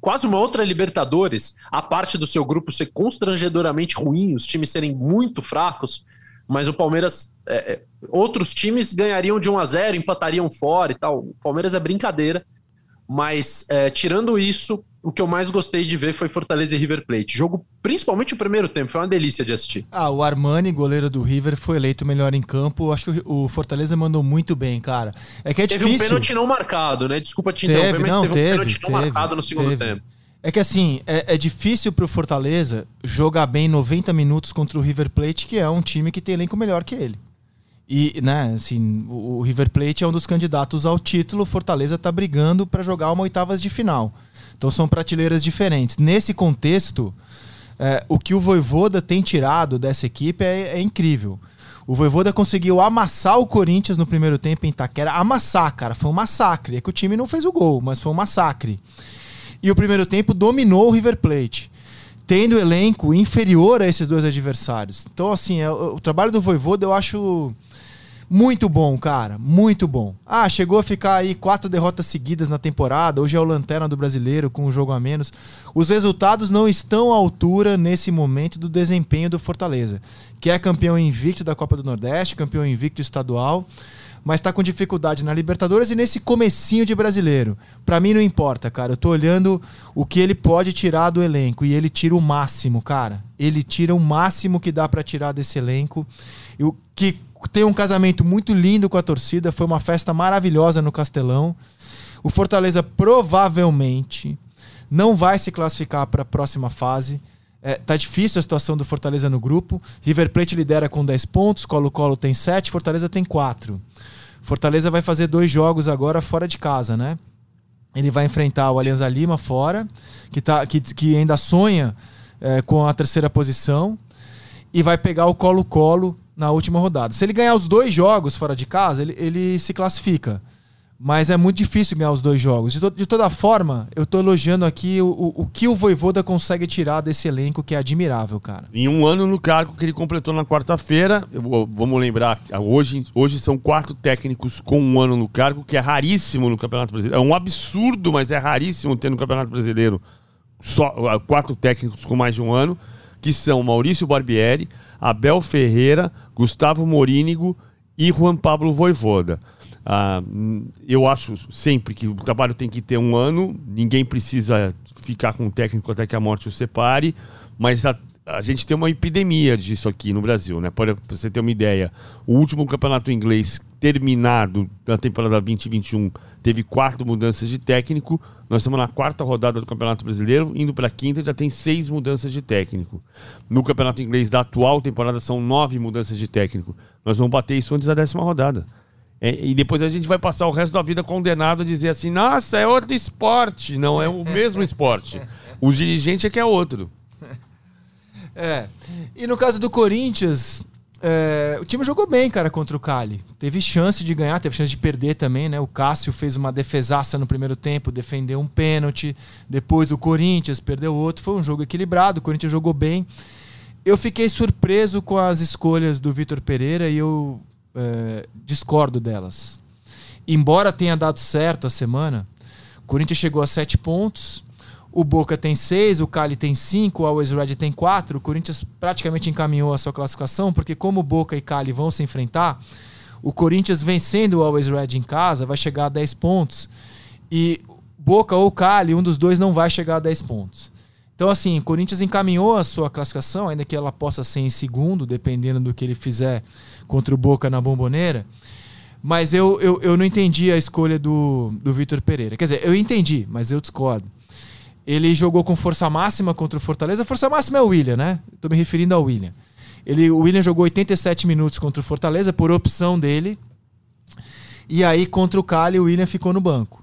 quase uma outra Libertadores, a parte do seu grupo ser constrangedoramente ruim, os times serem muito fracos, mas o Palmeiras, é, é, outros times ganhariam de 1 a 0 empatariam fora e tal. O Palmeiras é brincadeira, mas é, tirando isso, o que eu mais gostei de ver foi Fortaleza e River Plate. Jogo, principalmente o primeiro tempo, foi uma delícia de assistir. Ah, o Armani, goleiro do River, foi eleito melhor em campo. Acho que o Fortaleza mandou muito bem, cara. É que é Teve um difícil. pênalti não marcado, né? Desculpa te Teve, interromper, mas não, teve, teve, um pênalti não teve, marcado no segundo teve. tempo. É que assim, é, é difícil pro Fortaleza jogar bem 90 minutos contra o River Plate, que é um time que tem elenco melhor que ele. E, né, assim, o River Plate é um dos candidatos ao título, Fortaleza está brigando para jogar uma oitavas de final. Então são prateleiras diferentes. Nesse contexto, é, o que o Voivoda tem tirado dessa equipe é, é incrível. O Voivoda conseguiu amassar o Corinthians no primeiro tempo em Itaquera. Amassar, cara. Foi um massacre. É que o time não fez o gol, mas foi um massacre. E o primeiro tempo dominou o River Plate. Tendo elenco inferior a esses dois adversários. Então, assim, é, o, trabalho do Voivoda eu acho muito bom, cara. Muito bom. Ah, chegou a ficar aí quatro derrotas seguidas na temporada. Hoje é o lanterna do brasileiro com um jogo a menos. Os resultados não estão à altura nesse momento do desempenho do Fortaleza, que é campeão invicto da Copa do Nordeste, campeão invicto estadual, mas está com dificuldade na Libertadores e nesse comecinho de brasileiro. Para mim não importa, cara. Eu tô olhando o que ele pode tirar do elenco e ele tira o máximo, cara. Ele tira o máximo que dá para tirar desse elenco. E o que tem um casamento muito lindo com a torcida, foi uma festa maravilhosa no Castelão. O Fortaleza provavelmente não vai se classificar para a próxima fase. É, tá difícil a situação do Fortaleza no grupo. River Plate lidera com 10 pontos, Colo-Colo tem 7, Fortaleza tem 4. Fortaleza vai fazer dois jogos agora fora de casa, né? Ele vai enfrentar o Alianza Lima fora, que, tá, que, que ainda sonha é, com a terceira posição, e vai pegar o Colo-Colo na última rodada. Se ele ganhar os dois jogos fora de casa, ele, ele se classifica. Mas é muito difícil ganhar os dois jogos. De, to de toda forma, eu tô elogiando aqui o, o, o, que o Voivoda consegue tirar desse elenco, que é admirável, cara. Em um ano no cargo que ele completou na quarta-feira, vamos lembrar, hoje, hoje são quatro técnicos com um ano no cargo, que é raríssimo no Campeonato Brasileiro. É um absurdo, mas é raríssimo ter no Campeonato Brasileiro só quatro técnicos com mais de um ano, que são Maurício Barbieri, Abel Ferreira, Gustavo Morínigo e Juan Pablo Voivoda. Ah, eu acho sempre que o trabalho tem que ter um ano, ninguém precisa ficar com o técnico até que a morte o separe, mas a, a gente tem uma epidemia disso aqui no Brasil, né? Para você ter uma ideia, o último campeonato inglês terminado da temporada 2021 teve quatro mudanças de técnico. Nós estamos na quarta rodada do Campeonato Brasileiro, indo para a quinta já tem seis mudanças de técnico. No Campeonato Inglês da atual temporada são nove mudanças de técnico. Nós vamos bater isso antes da décima rodada. É, e depois a gente vai passar o resto da vida condenado a dizer assim: nossa, é outro esporte. Não, é o mesmo esporte. O dirigente é que é outro. É. E no caso do Corinthians, é, o time jogou bem, cara, contra o Cali. Teve chance de ganhar, teve chance de perder também, né? O Cássio fez uma defesaça no primeiro tempo, defendeu um pênalti. Depois o Corinthians perdeu outro. Foi um jogo equilibrado, o Corinthians jogou bem. Eu fiquei surpreso com as escolhas do Vitor Pereira e eu é, discordo delas. Embora tenha dado certo a semana, o Corinthians chegou a sete pontos, o Boca tem seis, o Cali tem cinco, o Always Red tem quatro. O Corinthians praticamente encaminhou a sua classificação, porque como Boca e Cali vão se enfrentar, o Corinthians vencendo o Always Red em casa vai chegar a 10 pontos. E Boca ou Cali, um dos dois não vai chegar a 10 pontos. Então, assim, o Corinthians encaminhou a sua classificação, ainda que ela possa ser em segundo, dependendo do que ele fizer contra o Boca na bomboneira. Mas eu, eu, eu não entendi a escolha do, do Vitor Pereira. Quer dizer, eu entendi, mas eu discordo. Ele jogou com força máxima contra o Fortaleza. Força máxima é o William, né? Estou me referindo ao William. Ele, o William jogou 87 minutos contra o Fortaleza por opção dele. E aí, contra o Cali, o William ficou no banco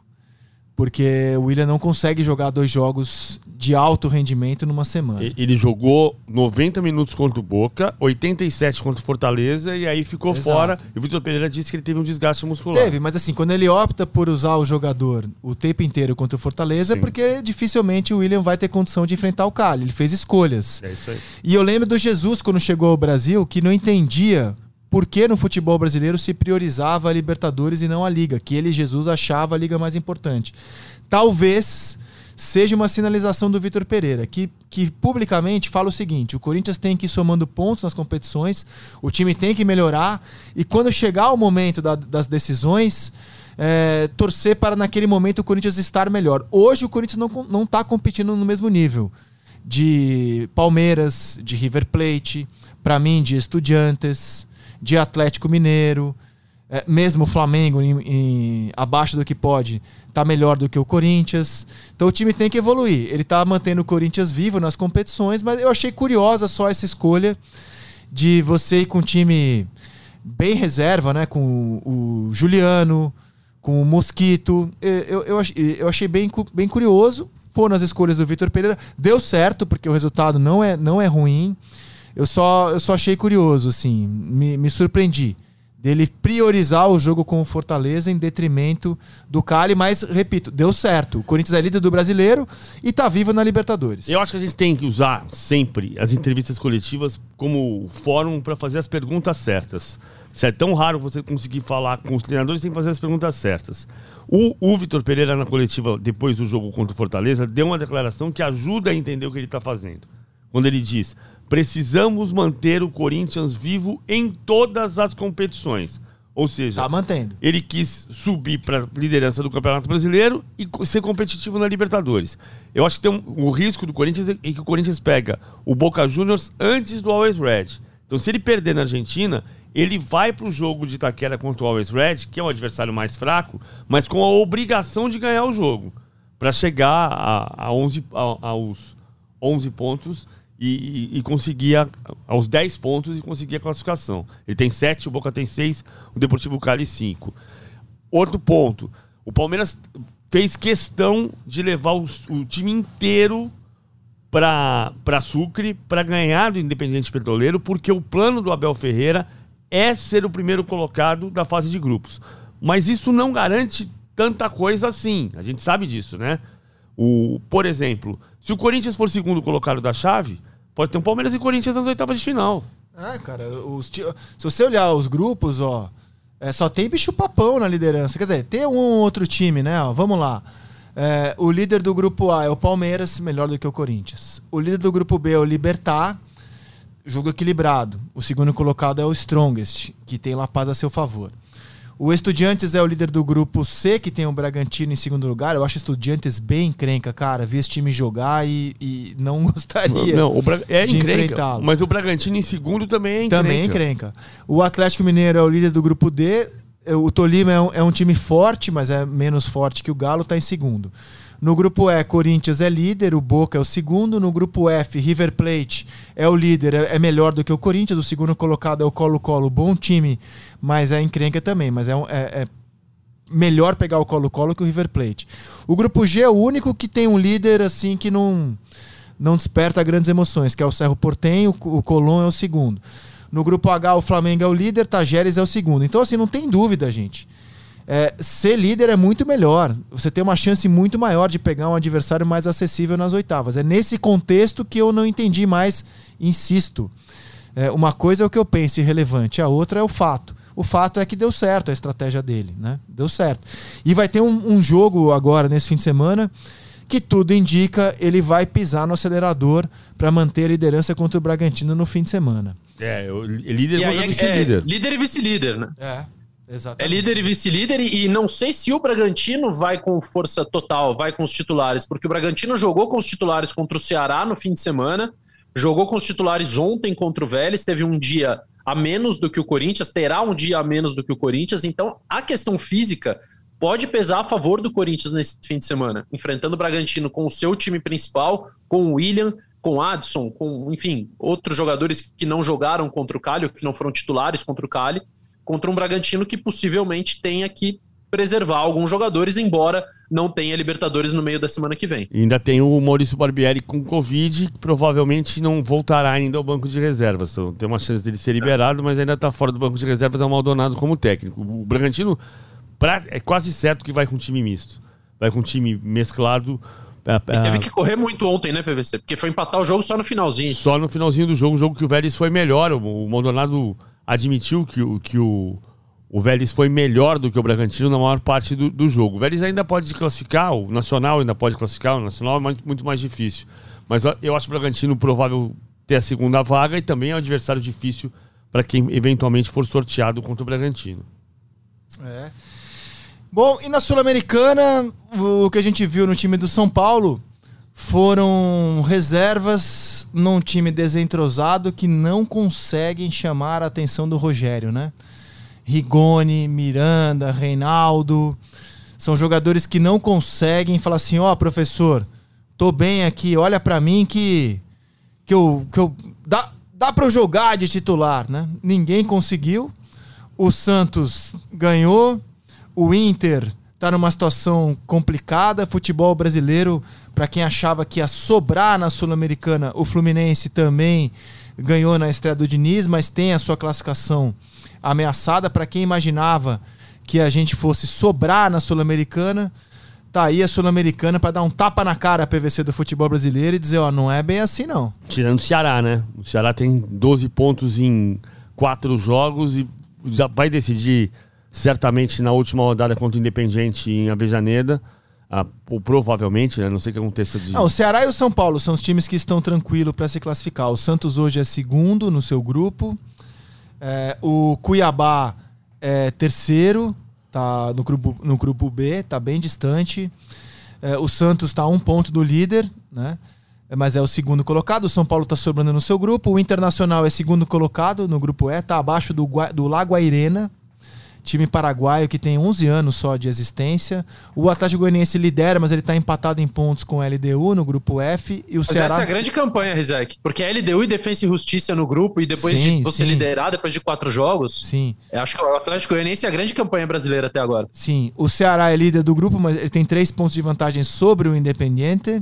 porque o William não consegue jogar dois jogos de alto rendimento numa semana. Ele jogou 90 minutos contra o Boca, 87 contra o Fortaleza e aí ficou Exato. fora. E o Vitor Pereira disse que ele teve um desgaste muscular. Teve, mas assim, quando ele opta por usar o jogador o tempo inteiro contra o Fortaleza, é Sim. porque dificilmente o William vai ter condição de enfrentar o Cali. Ele fez escolhas. É isso aí. E eu lembro do Jesus quando chegou ao Brasil que não entendia por que no futebol brasileiro se priorizava a Libertadores e não a Liga, que ele, Jesus, achava a Liga mais importante. Talvez seja uma sinalização do Vitor Pereira, que, que publicamente fala o seguinte: o Corinthians tem que ir somando pontos nas competições, o time tem que melhorar, e quando chegar o momento da, das decisões, é, torcer para naquele momento o Corinthians estar melhor. Hoje o Corinthians não está competindo no mesmo nível de Palmeiras, de River Plate, para mim, de Estudiantes de Atlético Mineiro, é, mesmo o Flamengo em, em, abaixo do que pode, tá melhor do que o Corinthians. Então o time tem que evoluir. Ele tá mantendo o Corinthians vivo nas competições, mas eu achei curiosa só essa escolha de você ir com um time bem reserva, né? Com o Juliano, com o Mosquito. Eu, eu, eu achei bem, bem curioso. Foram as escolhas do Vitor Pereira. Deu certo, porque o resultado não é, não é ruim. Eu só, eu só achei curioso, assim. Me, me surpreendi dele priorizar o jogo com o Fortaleza em detrimento do Cali, mas repito, deu certo. O Corinthians é líder do Brasileiro e tá vivo na Libertadores. Eu acho que a gente tem que usar sempre as entrevistas coletivas como fórum para fazer as perguntas certas. Se é tão raro você conseguir falar com os treinadores, tem que fazer as perguntas certas. O, o Vitor Pereira, na coletiva, depois do jogo contra o Fortaleza, deu uma declaração que ajuda a entender o que ele está fazendo. Quando ele diz: precisamos manter o Corinthians vivo em todas as competições. Ou seja, tá mantendo. ele quis subir para a liderança do Campeonato Brasileiro e ser competitivo na Libertadores. Eu acho que tem um, o risco do Corinthians é que o Corinthians pega o Boca Juniors antes do Always Red. Então, se ele perder na Argentina, ele vai para o jogo de Itaquera contra o Always Red, que é um adversário mais fraco, mas com a obrigação de ganhar o jogo, para chegar a, a 11, a, aos 11 pontos e, e, conseguir a, aos 10 pontos e conseguir a classificação. Ele tem 7, o Boca tem 6, o Deportivo Cali 5. Outro ponto, o Palmeiras fez questão de levar o, o time inteiro para Sucre para ganhar do Independente Petroleiro, porque o plano do Abel Ferreira é ser o primeiro colocado da fase de grupos. Mas isso não garante tanta coisa assim. A gente sabe disso, né? O, por exemplo, se o Corinthians for segundo colocado da chave, Pode ter um Palmeiras e Corinthians nas oitavas de final. É, cara, os, se você olhar os grupos, ó, é, só tem bicho papão na liderança. Quer dizer, tem um outro time, né? Ó, vamos lá. É, o líder do grupo A é o Palmeiras, melhor do que o Corinthians. O líder do grupo B é o Libertar, jogo equilibrado. O segundo colocado é o Strongest, que tem La Paz a seu favor. O Estudiantes é o líder do grupo C, que tem o Bragantino em segundo lugar. Eu acho Estudiantes bem encrenca, cara. Vi esse time jogar e, e não gostaria não, o Bra é de enfrentá-lo. Mas o Bragantino em segundo também é encrenca. Também é encrenca. O Atlético Mineiro é o líder do grupo D. O Tolima é um, é um time forte, mas é menos forte que o Galo, está em segundo. No grupo E, Corinthians é líder, o Boca é o segundo. No grupo F, River Plate é o líder, é, é melhor do que o Corinthians. O segundo colocado é o Colo-Colo, bom time, mas é encrenca também. Mas é, é, é melhor pegar o Colo-Colo que o River Plate. O grupo G é o único que tem um líder assim que não, não desperta grandes emoções, que é o Cerro Portenho, o Colón é o segundo. No grupo H, o Flamengo é o líder, Tajeres é o segundo. Então, assim, não tem dúvida, gente é, ser líder é muito melhor. Você tem uma chance muito maior de pegar um adversário mais acessível nas oitavas. É nesse contexto que eu não entendi mais, insisto. É, uma coisa é o que eu penso irrelevante, a outra é o fato. O fato é que deu certo a estratégia dele, né? Deu certo. E vai ter um, um jogo agora, nesse fim de semana, que tudo indica ele vai pisar no acelerador para manter a liderança contra o Bragantino no fim de semana. É, o líder contra é, vice-líder. É, líder e vice-líder, né? É. Exatamente. É líder e vice-líder, e, não sei se o Bragantino vai com força total, vai com os titulares, porque o Bragantino jogou com os titulares contra o Ceará no fim de semana, jogou com os titulares ontem contra o Vélez, teve um dia a menos do que o Corinthians, terá um dia a menos do que o Corinthians, então a questão física pode pesar a favor do Corinthians nesse fim de semana, enfrentando o Bragantino com o seu time principal, com o William, com o Adson, com, enfim, outros jogadores que não jogaram contra o Cali, que não foram titulares contra o Cali contra um Bragantino que possivelmente tenha que preservar alguns jogadores, embora não tenha Libertadores no meio da semana que vem. E ainda tem o Maurício Barbieri com Covid, que provavelmente não voltará ainda ao banco de reservas. Então, tem uma chance dele ser liberado, mas ainda está fora do banco de reservas, é um Maldonado como técnico. O Bragantino pra, é quase certo que vai com um time misto. Vai com um time mesclado. É, teve é, que correr muito ontem, né, PVC? Porque foi empatar o jogo só no finalzinho. Só no finalzinho do jogo, o jogo que o Vélez foi melhor. O, o Maldonado admitiu que, que o, o Vélez foi melhor do que o Bragantino na maior parte do, do jogo. O Vélez ainda pode classificar, o Nacional ainda pode classificar, o Nacional é muito, muito mais difícil. Mas eu acho o Bragantino provável ter a segunda vaga e também é um adversário difícil para quem eventualmente for sorteado contra o Bragantino. É. Bom, e na Sul-Americana, o que a gente viu no time do São Paulo foram reservas num time desentrosado que não conseguem chamar a atenção do Rogério, né? Rigoni, Miranda, Reinaldo, são jogadores que não conseguem falar assim, ó, oh, professor, tô bem aqui, olha para mim que que eu que eu dá dá para eu jogar de titular, né? Ninguém conseguiu. O Santos ganhou. O Inter tá numa situação complicada. Futebol brasileiro, para quem achava que ia sobrar na Sul-Americana, o Fluminense também ganhou na estreia do Diniz, mas tem a sua classificação ameaçada. Para quem imaginava que a gente fosse sobrar na Sul-Americana, tá aí a Sul-Americana para dar um tapa na cara a PVC do futebol brasileiro e dizer, ó, não é bem assim não. Tirando o Ceará, né? O Ceará tem 12 pontos em quatro jogos e já vai decidir certamente na última rodada contra o Independente em Avejaneda. Ah, ou provavelmente, né? Não sei o que aconteça de. Não, o Ceará e o São Paulo são os times que estão tranquilos para se classificar. O Santos hoje é segundo no seu grupo. É, o Cuiabá é terceiro, tá no grupo, no grupo B, tá bem distante. É, o Santos está a um ponto do líder, né? Mas é o segundo colocado. O São Paulo está sobrando no seu grupo. O Internacional é segundo colocado no grupo E, tá abaixo do, do Lago Airena, time paraguaio que tem 11 anos só de existência. O Atlético Goianiense lidera, mas ele está empatado em pontos com o LDU no grupo F. E o Mas Ceará. essa é a grande campanha, Rizek. Porque a LDU e Defensa e Justiça no grupo, e depois Sim, de você sim. liderar, depois de quatro jogos, Sim. eu acho que o Atlético Goianiense é a grande campanha brasileira até agora. Sim, o Ceará é líder do grupo, mas ele tem três pontos de vantagem sobre o Independiente.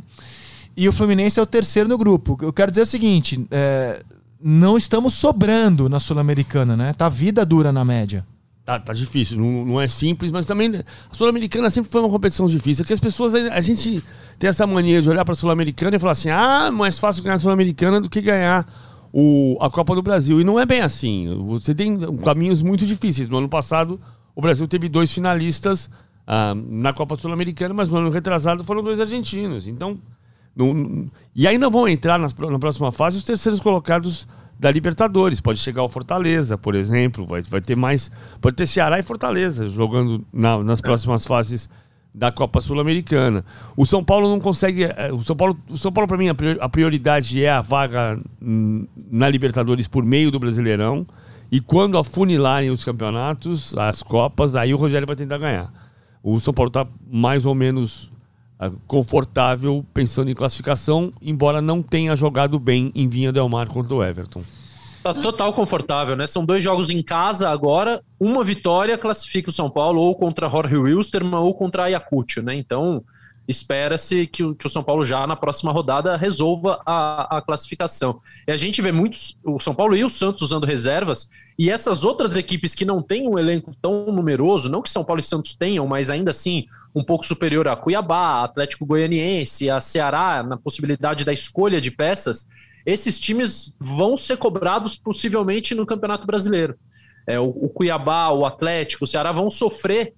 E o Fluminense é o terceiro no grupo. Eu quero dizer o seguinte: é, não estamos sobrando na Sul-Americana, né? Tá vida dura na média. Tá, tá difícil, não, não é simples, mas também a Sul-Americana sempre foi uma competição difícil. Que as pessoas, a gente tem essa mania de olhar para a Sul-Americana e falar assim: ah, mais fácil ganhar a Sul-Americana do que ganhar o, a Copa do Brasil. E não é bem assim. Você tem caminhos muito difíceis. No ano passado, o Brasil teve dois finalistas ah, na Copa Sul-Americana, mas no ano retrasado foram dois argentinos. Então, não- não- e ainda vão entrar nas na próxima fase os terceiros colocados da Libertadores. Pode chegar o Fortaleza, por exemplo. Vai, vai ter mais. Pode ter Ceará e Fortaleza jogando na- nas próximas fases da Copa Sul-Americana. O São Paulo não consegue. eh, O São Paulo, o São Paulo para mim, a prior- a prioridade é a vaga na Libertadores por meio do Brasileirão. E quando afunilarem os campeonatos, as Copas, aí o Rogério vai tentar ganhar. O São Paulo está mais ou menos confortável pensando em classificação, embora não tenha jogado bem em Vinha Del Mar contra o Everton. Tá total confortável, né? São dois jogos em casa agora, uma vitória classifica o São Paulo ou contra Jorge Wilstermann ou contra Ayacucho, né? Então, espera-se que, o- que o São Paulo já na próxima rodada resolva a, a classificação. E a gente vê muitos, o São Paulo e o Santos usando reservas, e essas outras equipes que não têm um elenco tão numeroso, não que São Paulo e Santos tenham, mas ainda assim um pouco superior a Cuiabá, Atlético Goianiense, a Ceará, na possibilidade da escolha de peças, esses times vão ser cobrados possivelmente no Campeonato Brasileiro. É, o, o Cuiabá, o Atlético, o Ceará vão sofrer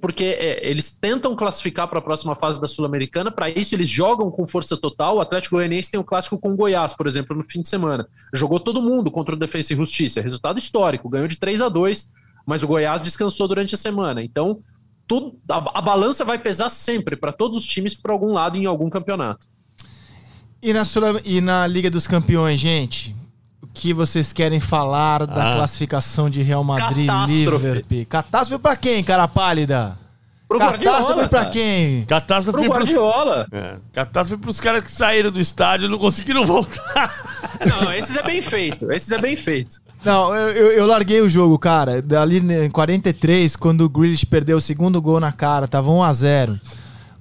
porque é, eles tentam classificar para a próxima fase da Sul-Americana. Para isso, eles jogam com força total. O Atlético Goianiense tem um clássico com o Goiás, por exemplo, no fim de semana. Jogou todo mundo contra o Defensa e Justiça. Resultado histórico, ganhou de 3 a 2 mas o Goiás descansou durante a semana. Então, tudo, a, a balança vai pesar sempre para todos os times para algum lado em algum campeonato. E na, Sul- e na Liga dos Campeões, gente? O que vocês querem falar da Ah. classificação de Real Madrid Catástrofe. Liverpool? Catástrofe pra quem, cara pálida? Pro Catástrofe cara. quem? Catástrofe Pro pros, Guardiola. é, catástrofe pros caras que saíram do estádio e não conseguiram voltar. Não, esses é bem feito. Esses é bem feito. Não, eu, eu, larguei o jogo, cara. Dali em 43, quando o Grealish perdeu o segundo gol na cara, tava 1x0.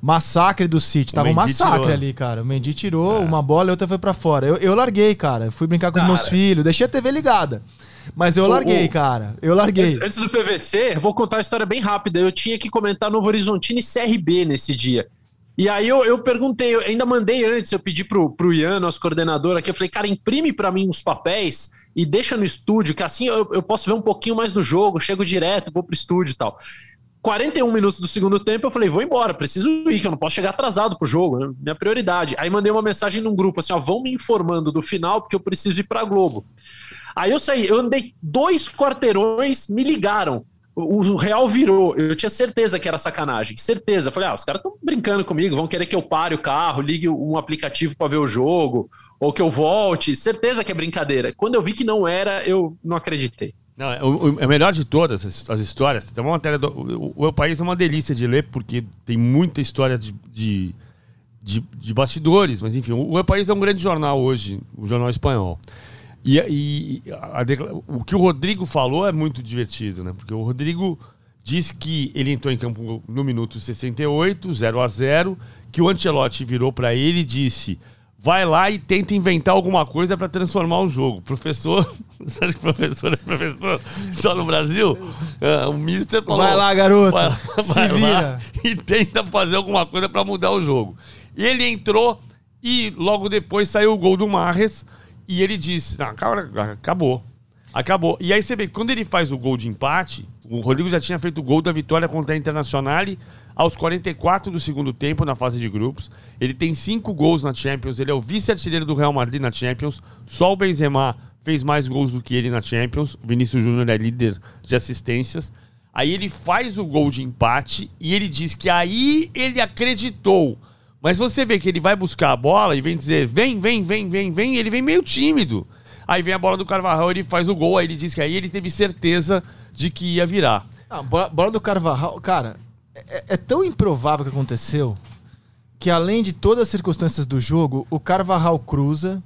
Massacre do City. Tava um massacre tirou. ali, cara. O Mendy tirou uma bola e outra foi pra fora. Eu, eu larguei, cara. Fui brincar com os Cara. meus filhos. Deixei a TV ligada. Mas eu O- larguei, o- cara. Eu larguei. Antes do PVC, vou contar uma história bem rápida. Eu tinha que comentar Novo Horizontino e CRB nesse dia. E aí eu, eu perguntei, eu ainda mandei antes, eu pedi pro, pro Ian, nosso coordenador aqui, eu falei, cara, imprime pra mim os papéis e deixa no estúdio, que assim eu, eu posso ver um pouquinho mais do jogo, chego direto, vou pro estúdio e tal. 41 minutos do segundo tempo, eu falei, vou embora, preciso ir, que eu não posso chegar atrasado pro jogo, né? minha prioridade. Aí mandei uma mensagem num grupo, assim, ó, vão me informando do final, porque eu preciso ir pra Globo. Aí eu saí, eu andei dois quarteirões, me ligaram. O, o Real virou. Eu tinha certeza que era sacanagem. Certeza. Falei, ah, os caras estão brincando comigo, vão querer que eu pare o carro, ligue um aplicativo para ver o jogo, ou que eu volte. Certeza que é brincadeira. Quando eu vi que não era, eu não acreditei. Não, é o, o- é melhor de todas as, as histórias. Tem uma matéria do, o, o, o país é uma delícia de ler porque tem muita história de, de, de, de bastidores, mas enfim, o, o El País é um grande jornal hoje, o jornal espanhol. E, e a, a, o que o Rodrigo falou é muito divertido, né? Porque o Rodrigo disse que ele entrou em campo no minuto 68, 0 a 0 que o Ancelotti virou para ele e disse: vai lá e tenta inventar alguma coisa para transformar o jogo. Professor, acha que professor é professor só no Brasil? Uh, o Mister falou: vai lá, garoto, vai, se vai vira. e tenta fazer alguma coisa para mudar o jogo. E ele entrou e logo depois saiu o gol do Marres e ele disse: Não, acabou. Acabou. E aí você vê, quando ele faz o gol de empate, o Rodrigo já tinha feito o gol da vitória contra a Internacional aos 44 do segundo tempo na fase de grupos. Ele tem cinco gols na Champions, ele é o vice-artilheiro do Real Madrid na Champions. Só o Benzema fez mais gols do que ele na Champions. O Vinícius Júnior é líder de assistências. Aí ele faz o gol de empate e ele diz que aí ele acreditou. Mas você vê que ele vai buscar a bola e vem dizer: vem, vem, vem, vem, vem. Ele vem meio tímido. Aí vem a bola do Carvajal, ele faz o gol, aí ele diz que aí ele teve certeza de que ia virar. A bola, bola do Carvajal, cara, é, é, tão improvável que aconteceu que além de todas as circunstâncias do jogo, o Carvajal cruza,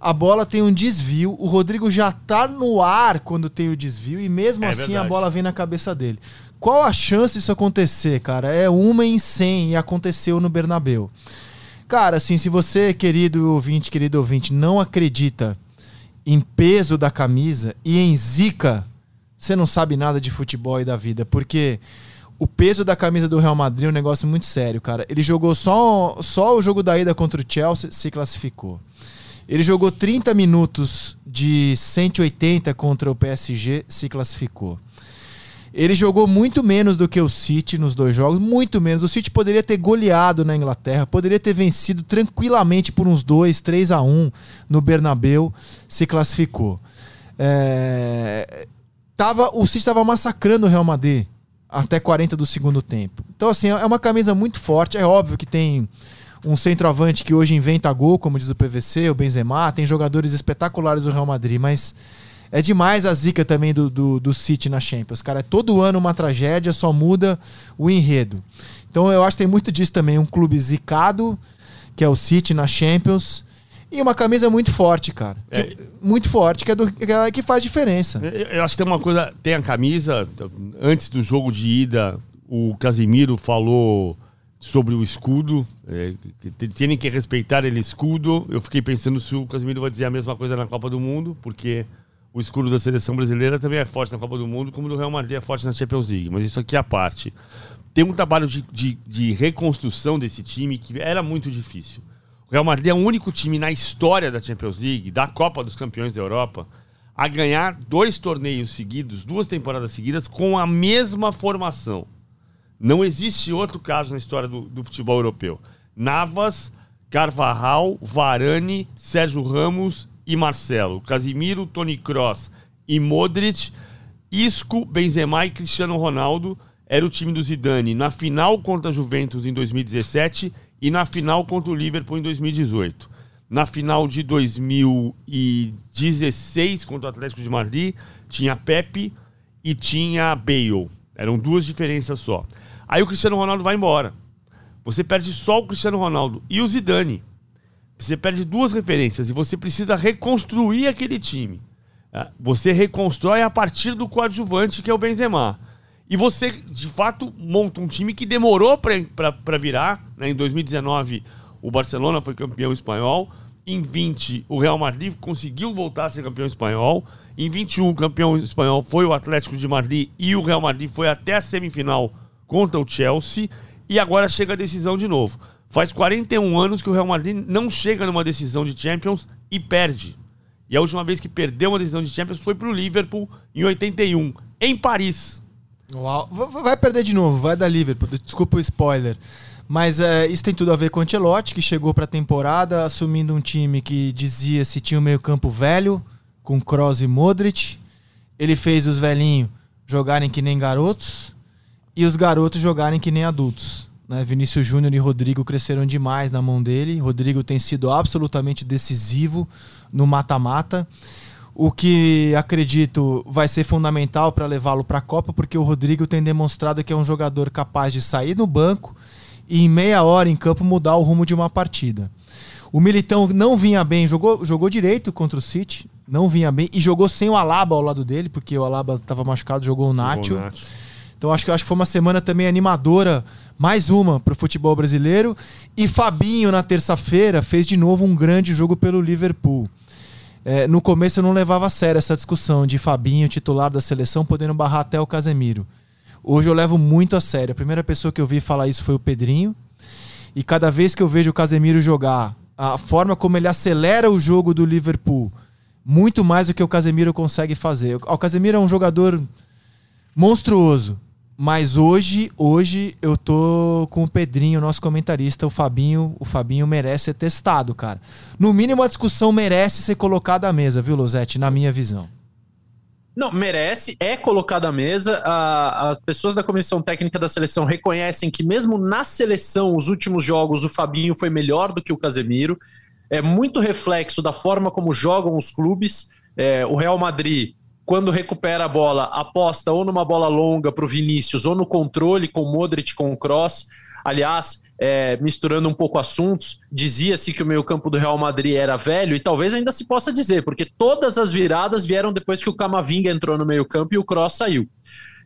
a bola tem um desvio, o Rodrigo já tá no ar quando tem o desvio e mesmo é assim verdade. a bola vem na cabeça dele. Qual a chance disso acontecer, cara? É uma em cem e aconteceu no Bernabeu. Cara, assim, se você, querido ouvinte, querido ouvinte, não acredita em peso da camisa e em zica, você não sabe nada de futebol e da vida, porque o peso da camisa do Real Madrid é um negócio muito sério, cara. Ele jogou só, só o jogo da ida contra o Chelsea, se classificou. Ele jogou 30 minutos de 180 contra o PSG, se classificou. Ele jogou muito menos do que o City nos dois jogos, muito menos. O City poderia ter goleado na Inglaterra, poderia ter vencido tranquilamente por uns 2, 3 a 1 no Bernabeu, se classificou. É... Tava, o City estava massacrando o Real Madrid até 40 do segundo tempo. Então, assim, é uma camisa muito forte. É óbvio que tem um centroavante que hoje inventa gol, como diz o PVC, o Benzema, tem jogadores espetaculares do Real Madrid, mas é demais a zica também do, do, do City na Champions. Cara, é todo ano uma tragédia, só muda o enredo. Então eu acho que tem muito disso também. Um clube zicado, que é o City na Champions. E uma camisa muito forte, cara. É. Que, muito forte, que, é do, que, é, que faz diferença. Eu, acho que tem uma coisa. Tem a camisa. Antes do jogo de ida, o Casimiro falou sobre o escudo. É, tem que respeitar ele escudo. Eu fiquei pensando se o Casimiro vai dizer a mesma coisa na Copa do Mundo, porque o escudo da seleção brasileira também é forte na Copa do Mundo, como o do Real Madrid é forte na Champions League. Mas isso aqui é a parte. Tem um trabalho de, de, de reconstrução desse time que era muito difícil. Real Madrid é o único time na história da Champions League, da Copa dos Campeões da Europa, a ganhar dois torneios seguidos, duas temporadas seguidas, com a mesma formação. Não existe outro caso na história do, do futebol europeu. Navas, Carvajal, Varane, Sérgio Ramos e Marcelo, Casimiro, Tony Kroos e Modric, Isco, Benzema e Cristiano Ronaldo era o time do Zidane na final contra a Juventus em 2017 e na final contra o Liverpool em 2018. Na final de 2016 contra o Atlético de Madrid tinha Pepe e tinha Bale. Eram duas diferenças só. Aí o Cristiano Ronaldo vai embora. Você perde só o Cristiano Ronaldo e o Zidane. Você perde duas referências e você precisa reconstruir aquele time. É, você reconstrói a partir do coadjuvante que é o Benzema. E você, de fato, monta um time que demorou para virar. Né? Em 2019, o Barcelona foi campeão espanhol. Em 20, o Real Madrid conseguiu voltar a ser campeão espanhol. Em 21, o campeão espanhol foi o Atlético de Madrid e o Real Madrid foi até a semifinal contra o Chelsea. E agora chega a decisão de novo. Faz 41 anos que o Real Madrid não chega numa decisão de Champions e perde. E a última vez que perdeu uma decisão de Champions foi para o Liverpool em 81, em Paris. Uau. Vai perder de novo, vai dar Liverpool. Desculpa o spoiler. Mas é, isso tem tudo a ver com o Ancelotti, que chegou para a temporada assumindo um time que dizia se tinha um meio-campo velho, com Kroos e Modric. Ele fez os velhinhos jogarem que nem garotos e os garotos jogarem que nem adultos. Né? Vinícius Júnior e Rodrigo cresceram demais na mão dele. Rodrigo tem sido absolutamente decisivo no mata-mata. O que acredito vai ser fundamental para levá-lo para a Copa, porque o Rodrigo tem demonstrado que é um jogador capaz de sair no banco e em meia hora em campo mudar o rumo de uma partida. O Militão não vinha bem, jogou, jogou direito contra o City, Não vinha bem. E jogou sem o Alaba ao lado dele, porque o Alaba estava machucado, jogou o Nacho. Jogou o Nacho. Então acho que, acho que foi uma semana também animadora, mais uma para o futebol brasileiro. E Fabinho, na terça-feira, fez de novo um grande jogo pelo Liverpool. É, no começo eu não levava a sério essa discussão de Fabinho, titular da seleção, podendo barrar até o Casemiro. Hoje eu levo muito a sério. A primeira pessoa que eu vi falar isso foi o Pedrinho. E cada vez que eu vejo o Casemiro jogar, a forma como ele acelera o jogo do Liverpool, muito mais do que o Casemiro consegue fazer. O Casemiro é um jogador monstruoso. Mas hoje, hoje eu tô com o Pedrinho, nosso comentarista, o Fabinho, o Fabinho merece ser testado, cara. No mínimo a discussão merece ser colocada à mesa, viu, Losetti, na minha visão. Não, merece, é colocado à mesa. A, as pessoas da comissão técnica da seleção reconhecem que, mesmo na seleção, os últimos jogos, o Fabinho foi melhor do que o Casemiro. É muito reflexo da forma como jogam os clubes. É, o Real Madrid, quando recupera a bola, aposta ou numa bola longa para o Vinícius, ou no controle com Modric com o Cross. Aliás, é, misturando um pouco assuntos, dizia-se que o meio-campo do Real Madrid era velho, e talvez ainda se possa dizer, porque todas as viradas vieram depois que o Camavinga entrou no meio-campo e o Cross saiu.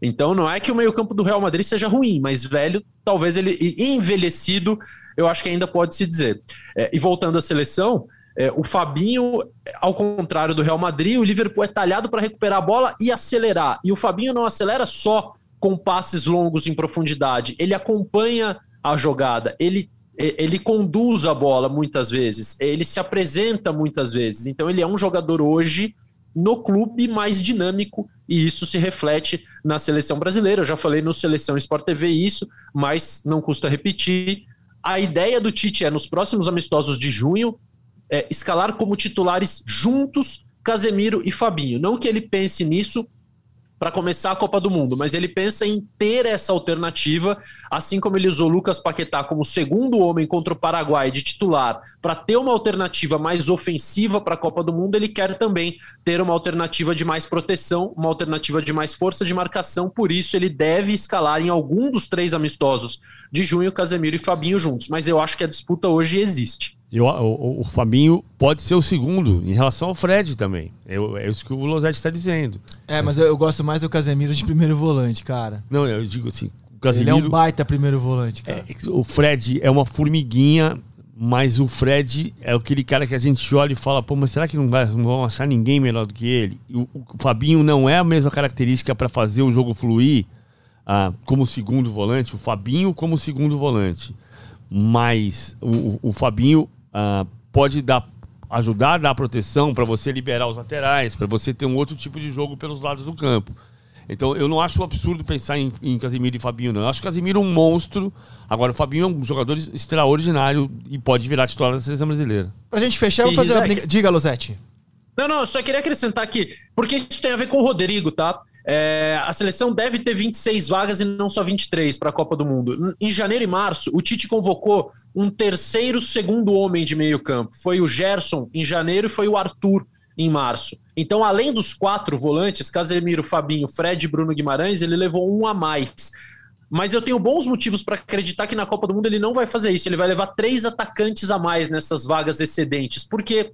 Então não é que o meio-campo do Real Madrid seja ruim, mas velho, talvez ele envelhecido, eu acho que ainda pode se dizer. É, e voltando à seleção, é, o Fabinho, ao contrário do Real Madrid, o Liverpool é talhado para recuperar a bola e acelerar. E o Fabinho não acelera só com passes longos em profundidade, ele acompanha a jogada, ele, ele conduz a bola muitas vezes, ele se apresenta muitas vezes. Então ele é um jogador hoje no clube mais dinâmico e isso se reflete na seleção brasileira. Eu já falei no Seleção Sport TV isso, mas não custa repetir. A ideia do Tite é nos próximos amistosos de junho é, escalar como titulares juntos Casemiro e Fabinho. Não que ele pense nisso para começar a Copa do Mundo, mas ele pensa em ter essa alternativa, assim como ele usou Lucas Paquetá como segundo homem contra o Paraguai de titular, para ter uma alternativa mais ofensiva para a Copa do Mundo, ele quer também ter uma alternativa de mais proteção, uma alternativa de mais força de marcação, por isso ele deve escalar em algum dos três amistosos de junho, Casemiro e Fabinho juntos, mas eu acho que a disputa hoje existe. Eu, o, o, Fabinho pode ser o segundo em relação ao Fred também. Eu, é isso que o Losetti está dizendo. É, mas eu, eu, gosto mais do Casemiro de primeiro volante, cara. Não, eu digo assim. O Casemiro, Ele é um baita primeiro volante, cara. É, o Fred é uma formiguinha, mas o Fred é aquele cara que a gente olha e fala, pô, mas será que não, vai, não vão achar ninguém melhor do que ele? O, o Fabinho não é a mesma característica para fazer o jogo fluir ah, como segundo volante, o Fabinho como segundo volante. Mas o, o Fabinho uh, pode dar, ajudar a dar proteção para você liberar os laterais, para você ter um outro tipo de jogo pelos lados do campo. Então eu não acho um absurdo pensar em, em Casemiro e Fabinho, não. Eu acho o Casemiro um monstro. Agora, o Fabinho é um jogador extraordinário e pode virar titular da seleção brasileira. Pra gente fechar, eu vou fazer uma. Diga, Losetti. Não, não, eu só queria acrescentar aqui, porque isso tem a ver com o Rodrigo, tá? É, a seleção deve ter 26 vagas e não só 23 para a Copa do Mundo. Em janeiro e março, o Tite convocou um terceiro segundo homem de meio campo. Foi o Gerson em janeiro e foi o Arthur em março. Então, além dos quatro volantes, Casemiro, Fabinho, Fred e Bruno Guimarães, ele levou um a mais. Mas eu tenho bons motivos para acreditar que na Copa do Mundo ele não vai fazer isso. Ele vai levar três atacantes a mais nessas vagas excedentes. Porque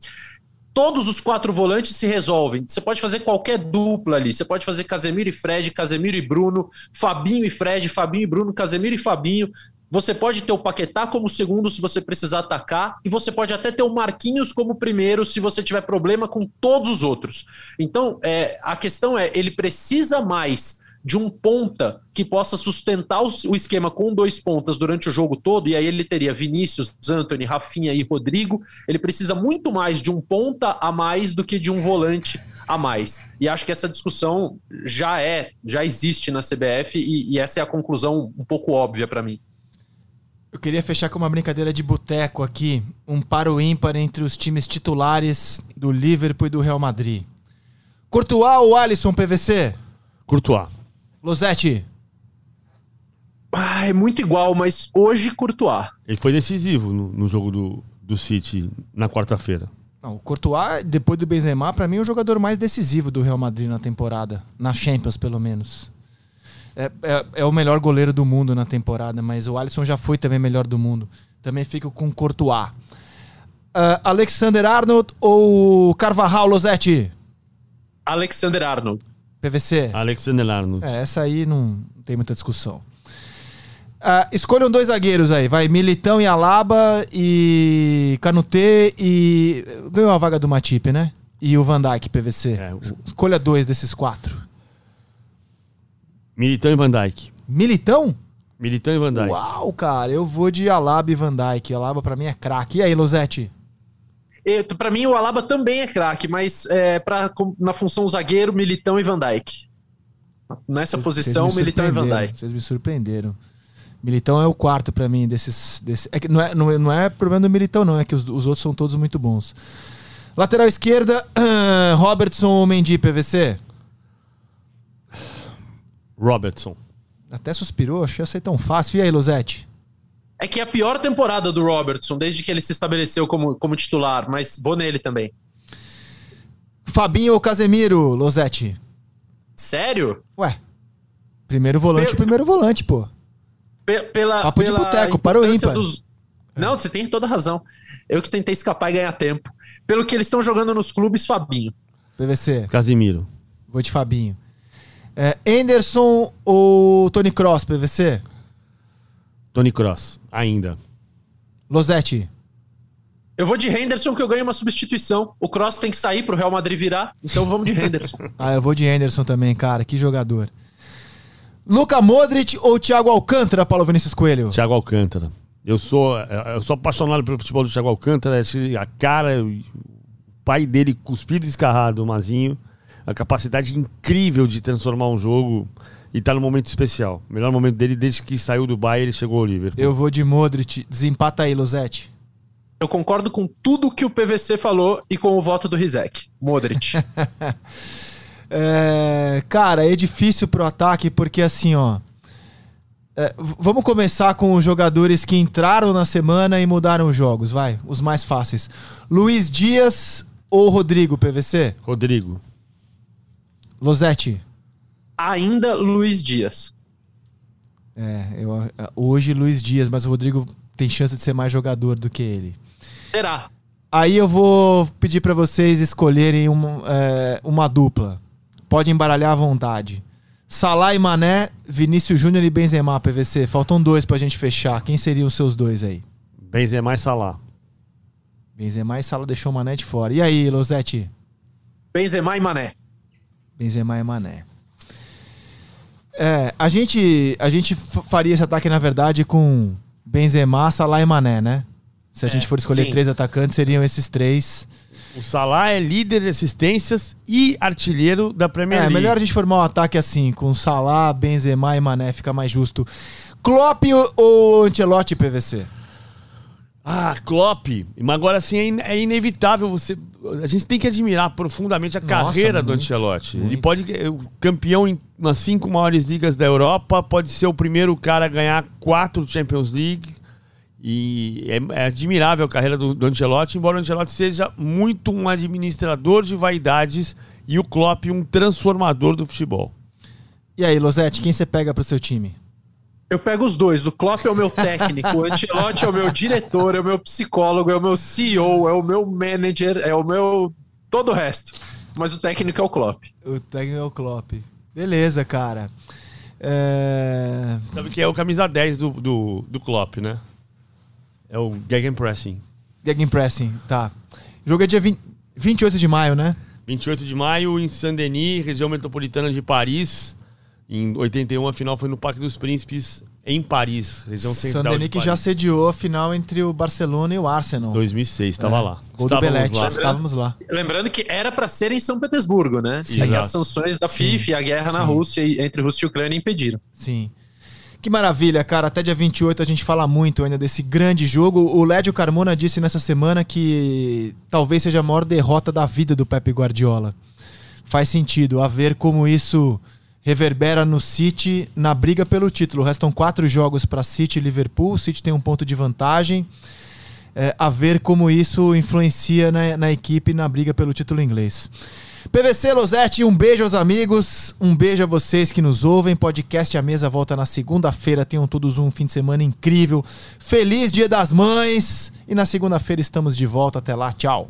todos os quatro volantes se resolvem. Você pode fazer qualquer dupla ali. Você pode fazer Casemiro e Fred, Casemiro e Bruno, Fabinho e Fred, Fabinho e Bruno, Casemiro e Fabinho. Você pode ter o Paquetá como segundo se você precisar atacar, e você pode até ter o Marquinhos como primeiro se você tiver problema com todos os outros. Então, é, a questão é, ele precisa mais de um ponta que possa sustentar o esquema com dois pontas durante o jogo todo, e aí ele teria Vinícius, Anthony, Rafinha e Rodrigo. Ele precisa muito mais de um ponta a mais do que de um volante a mais. E acho que essa discussão já é, já existe na CBF, e, e essa é a conclusão um pouco óbvia para mim. Eu queria fechar com uma brincadeira de boteco aqui, um paro ímpar entre os times titulares do Liverpool e do Real Madrid. Courtois ou Alisson PVC? Courtois. Losetti. Ah, é muito igual, mas hoje Courtois. Ele foi decisivo no, no jogo do, do City na quarta-feira. Não, o Courtois, depois do Benzema, para mim é o jogador mais decisivo do Real Madrid na temporada. Na Champions, pelo menos. É, é, é, o melhor goleiro do mundo na temporada, mas o Alisson já foi também melhor do mundo. Também fico com o Courtois. Uh, Alexander Arnold ou Carvajal Losetti? Alexander Arnold. PVC. Alexander Arnold. É, essa aí não tem muita discussão. Uh, escolham dois zagueiros aí, vai. Militão e Alaba e Canutê e. Ganhou a vaga do Matip, né? E o Van Dijk, PVC. É, o- Escolha dois desses quatro. Militão e Van Dijk. Militão? Militão e Van Dijk. Uau, cara, eu vou de Alaba e Van Dijk. Alaba pra mim é craque. E aí, Losetti? Pra mim, o Alaba também é craque, mas é, pra, na função zagueiro, Militão e Van Dijk. Nessa Vocês- posição, me Militão e Van Dijk. Vocês me surpreenderam. Militão é o quarto pra mim desses. desse- é que não, é, não, é, não é problema do Militão, não. É que os, os outros são todos muito bons. Lateral esquerda, Robertson ou Mendy, PVC? Robertson. Até suspirou, achei ser tão fácil. E aí, Losetti? É que é a pior temporada do Robertson, desde que ele se estabeleceu como, como titular, mas vou nele também. Fabinho ou Casemiro, Losetti? Sério? Ué. Primeiro volante, primeiro volante, pô. Pe- pela, Papo de pela boteco, para o ímpar. dos- Não, você tem toda razão. Eu que tentei escapar e ganhar tempo. Pelo que eles estão jogando nos clubes, Fabinho. PVC, Casimiro. vou de Fabinho. É, Anderson ou Tony Cross, PVC? Tony Cross. Ainda. Losetti. Eu vou de Henderson, que eu ganho uma substituição. O Cross tem que sair pro Real Madrid virar, então vamos de Henderson. Ah, eu vou de Anderson também, cara. Que jogador. Luca Modric ou Thiago Alcântara, Paulo Vinícius Coelho? Thiago Alcântara. Eu sou, eu sou apaixonado pelo futebol do Thiago Alcântara. A cara, o pai dele cuspido e escarrado, o Mazinho. A capacidade incrível de transformar um jogo e tá no momento especial. O melhor momento dele desde que saiu do Bayern e chegou ao Liverpool. Eu vou de Modric. Desempata aí, Losetti. Eu concordo com tudo que o PVC falou e com o voto do Rizek. Modric. É, cara, é difícil pro ataque porque assim, ó. é, vamos começar com os jogadores que entraram na semana e mudaram os jogos, vai. Os mais fáceis. Luiz Dias ou Rodrigo, PVC? Rodrigo. Losetti. Ainda Luiz Dias. É, eu, hoje Luiz Dias, mas o Rodrigo tem chance de ser mais jogador do que ele. Será? Aí eu vou pedir pra vocês escolherem uma, é, uma dupla. Pode embaralhar à vontade. Salah e Mané, Vinícius Júnior e Benzema, PVC. Faltam dois pra gente fechar. Quem seriam os seus dois aí? Benzema e Salah. Benzema e Salah deixou o Mané de fora. E aí, Losetti? Benzema e Mané. Benzema e Mané. É, a gente, a gente faria esse ataque, na verdade, com Benzema, Salah e Mané, né? Se a É, gente for escolher sim. três atacantes, seriam esses três. O Salah é líder de assistências e artilheiro da Premier É, League. melhor a gente formar um ataque assim, com Salah, Benzema e Mané, fica mais justo. Klopp ou, Ancelotti, PVC? Ah, Klopp. Mas agora sim é, in- é inevitável você. A gente tem que admirar profundamente a Nossa, carreira do muito, Ancelotti. Ele muito. pode. é, O campeão em nas cinco maiores ligas da Europa, pode ser o primeiro cara a ganhar quatro Champions League. E é, é admirável a carreira do, do Ancelotti, embora o Ancelotti seja muito um administrador de vaidades e o Klopp um transformador do futebol. E aí, Losetti, quem você pega pro seu time? Eu pego os dois. O Klopp é o meu técnico, o Ancelotti é o meu diretor, é o meu psicólogo, é o meu CEO, é o meu manager, é o meu. todo o resto. Mas o técnico é o Klopp. O técnico é o Klopp. Beleza, cara. É... Sabe que é o camisa 10 do, do, do Klopp, né? É o Gegenpressing. Gegenpressing, tá. O jogo é dia 20 28 de maio, né? 28 de maio em Saint-Denis, região metropolitana de Paris. Em 81, a final foi no Parque dos Príncipes, em Paris, região central Saint-Denis de que Paris. já sediou a final entre o Barcelona e o Arsenal. 2006, estava É, lá. Gol do Estávamos Belete, lá. estávamos lá. Lembrando que era para ser em São Petersburgo, né? Sim. Exato. as sanções da Sim. FIFA e a guerra na Sim. Rússia, e- entre Rússia e Ucrânia impediram. Sim. Que maravilha, cara. Até dia 28 a gente fala muito ainda desse grande jogo. O Lédio Carmona disse nessa semana que talvez seja a maior derrota da vida do Pepe Guardiola. Faz sentido, a ver como isso reverbera no City na briga pelo título. Restam quatro jogos para City e Liverpool. O City tem um ponto de vantagem. É, a ver como isso influencia na, na equipe na briga pelo título inglês. PVC Losetti, um beijo aos amigos, um beijo a vocês que nos ouvem. Podcast A Mesa volta na segunda-feira. Tenham todos um fim de semana incrível. Feliz Dia das Mães! E na segunda-feira estamos de volta. Até lá, tchau.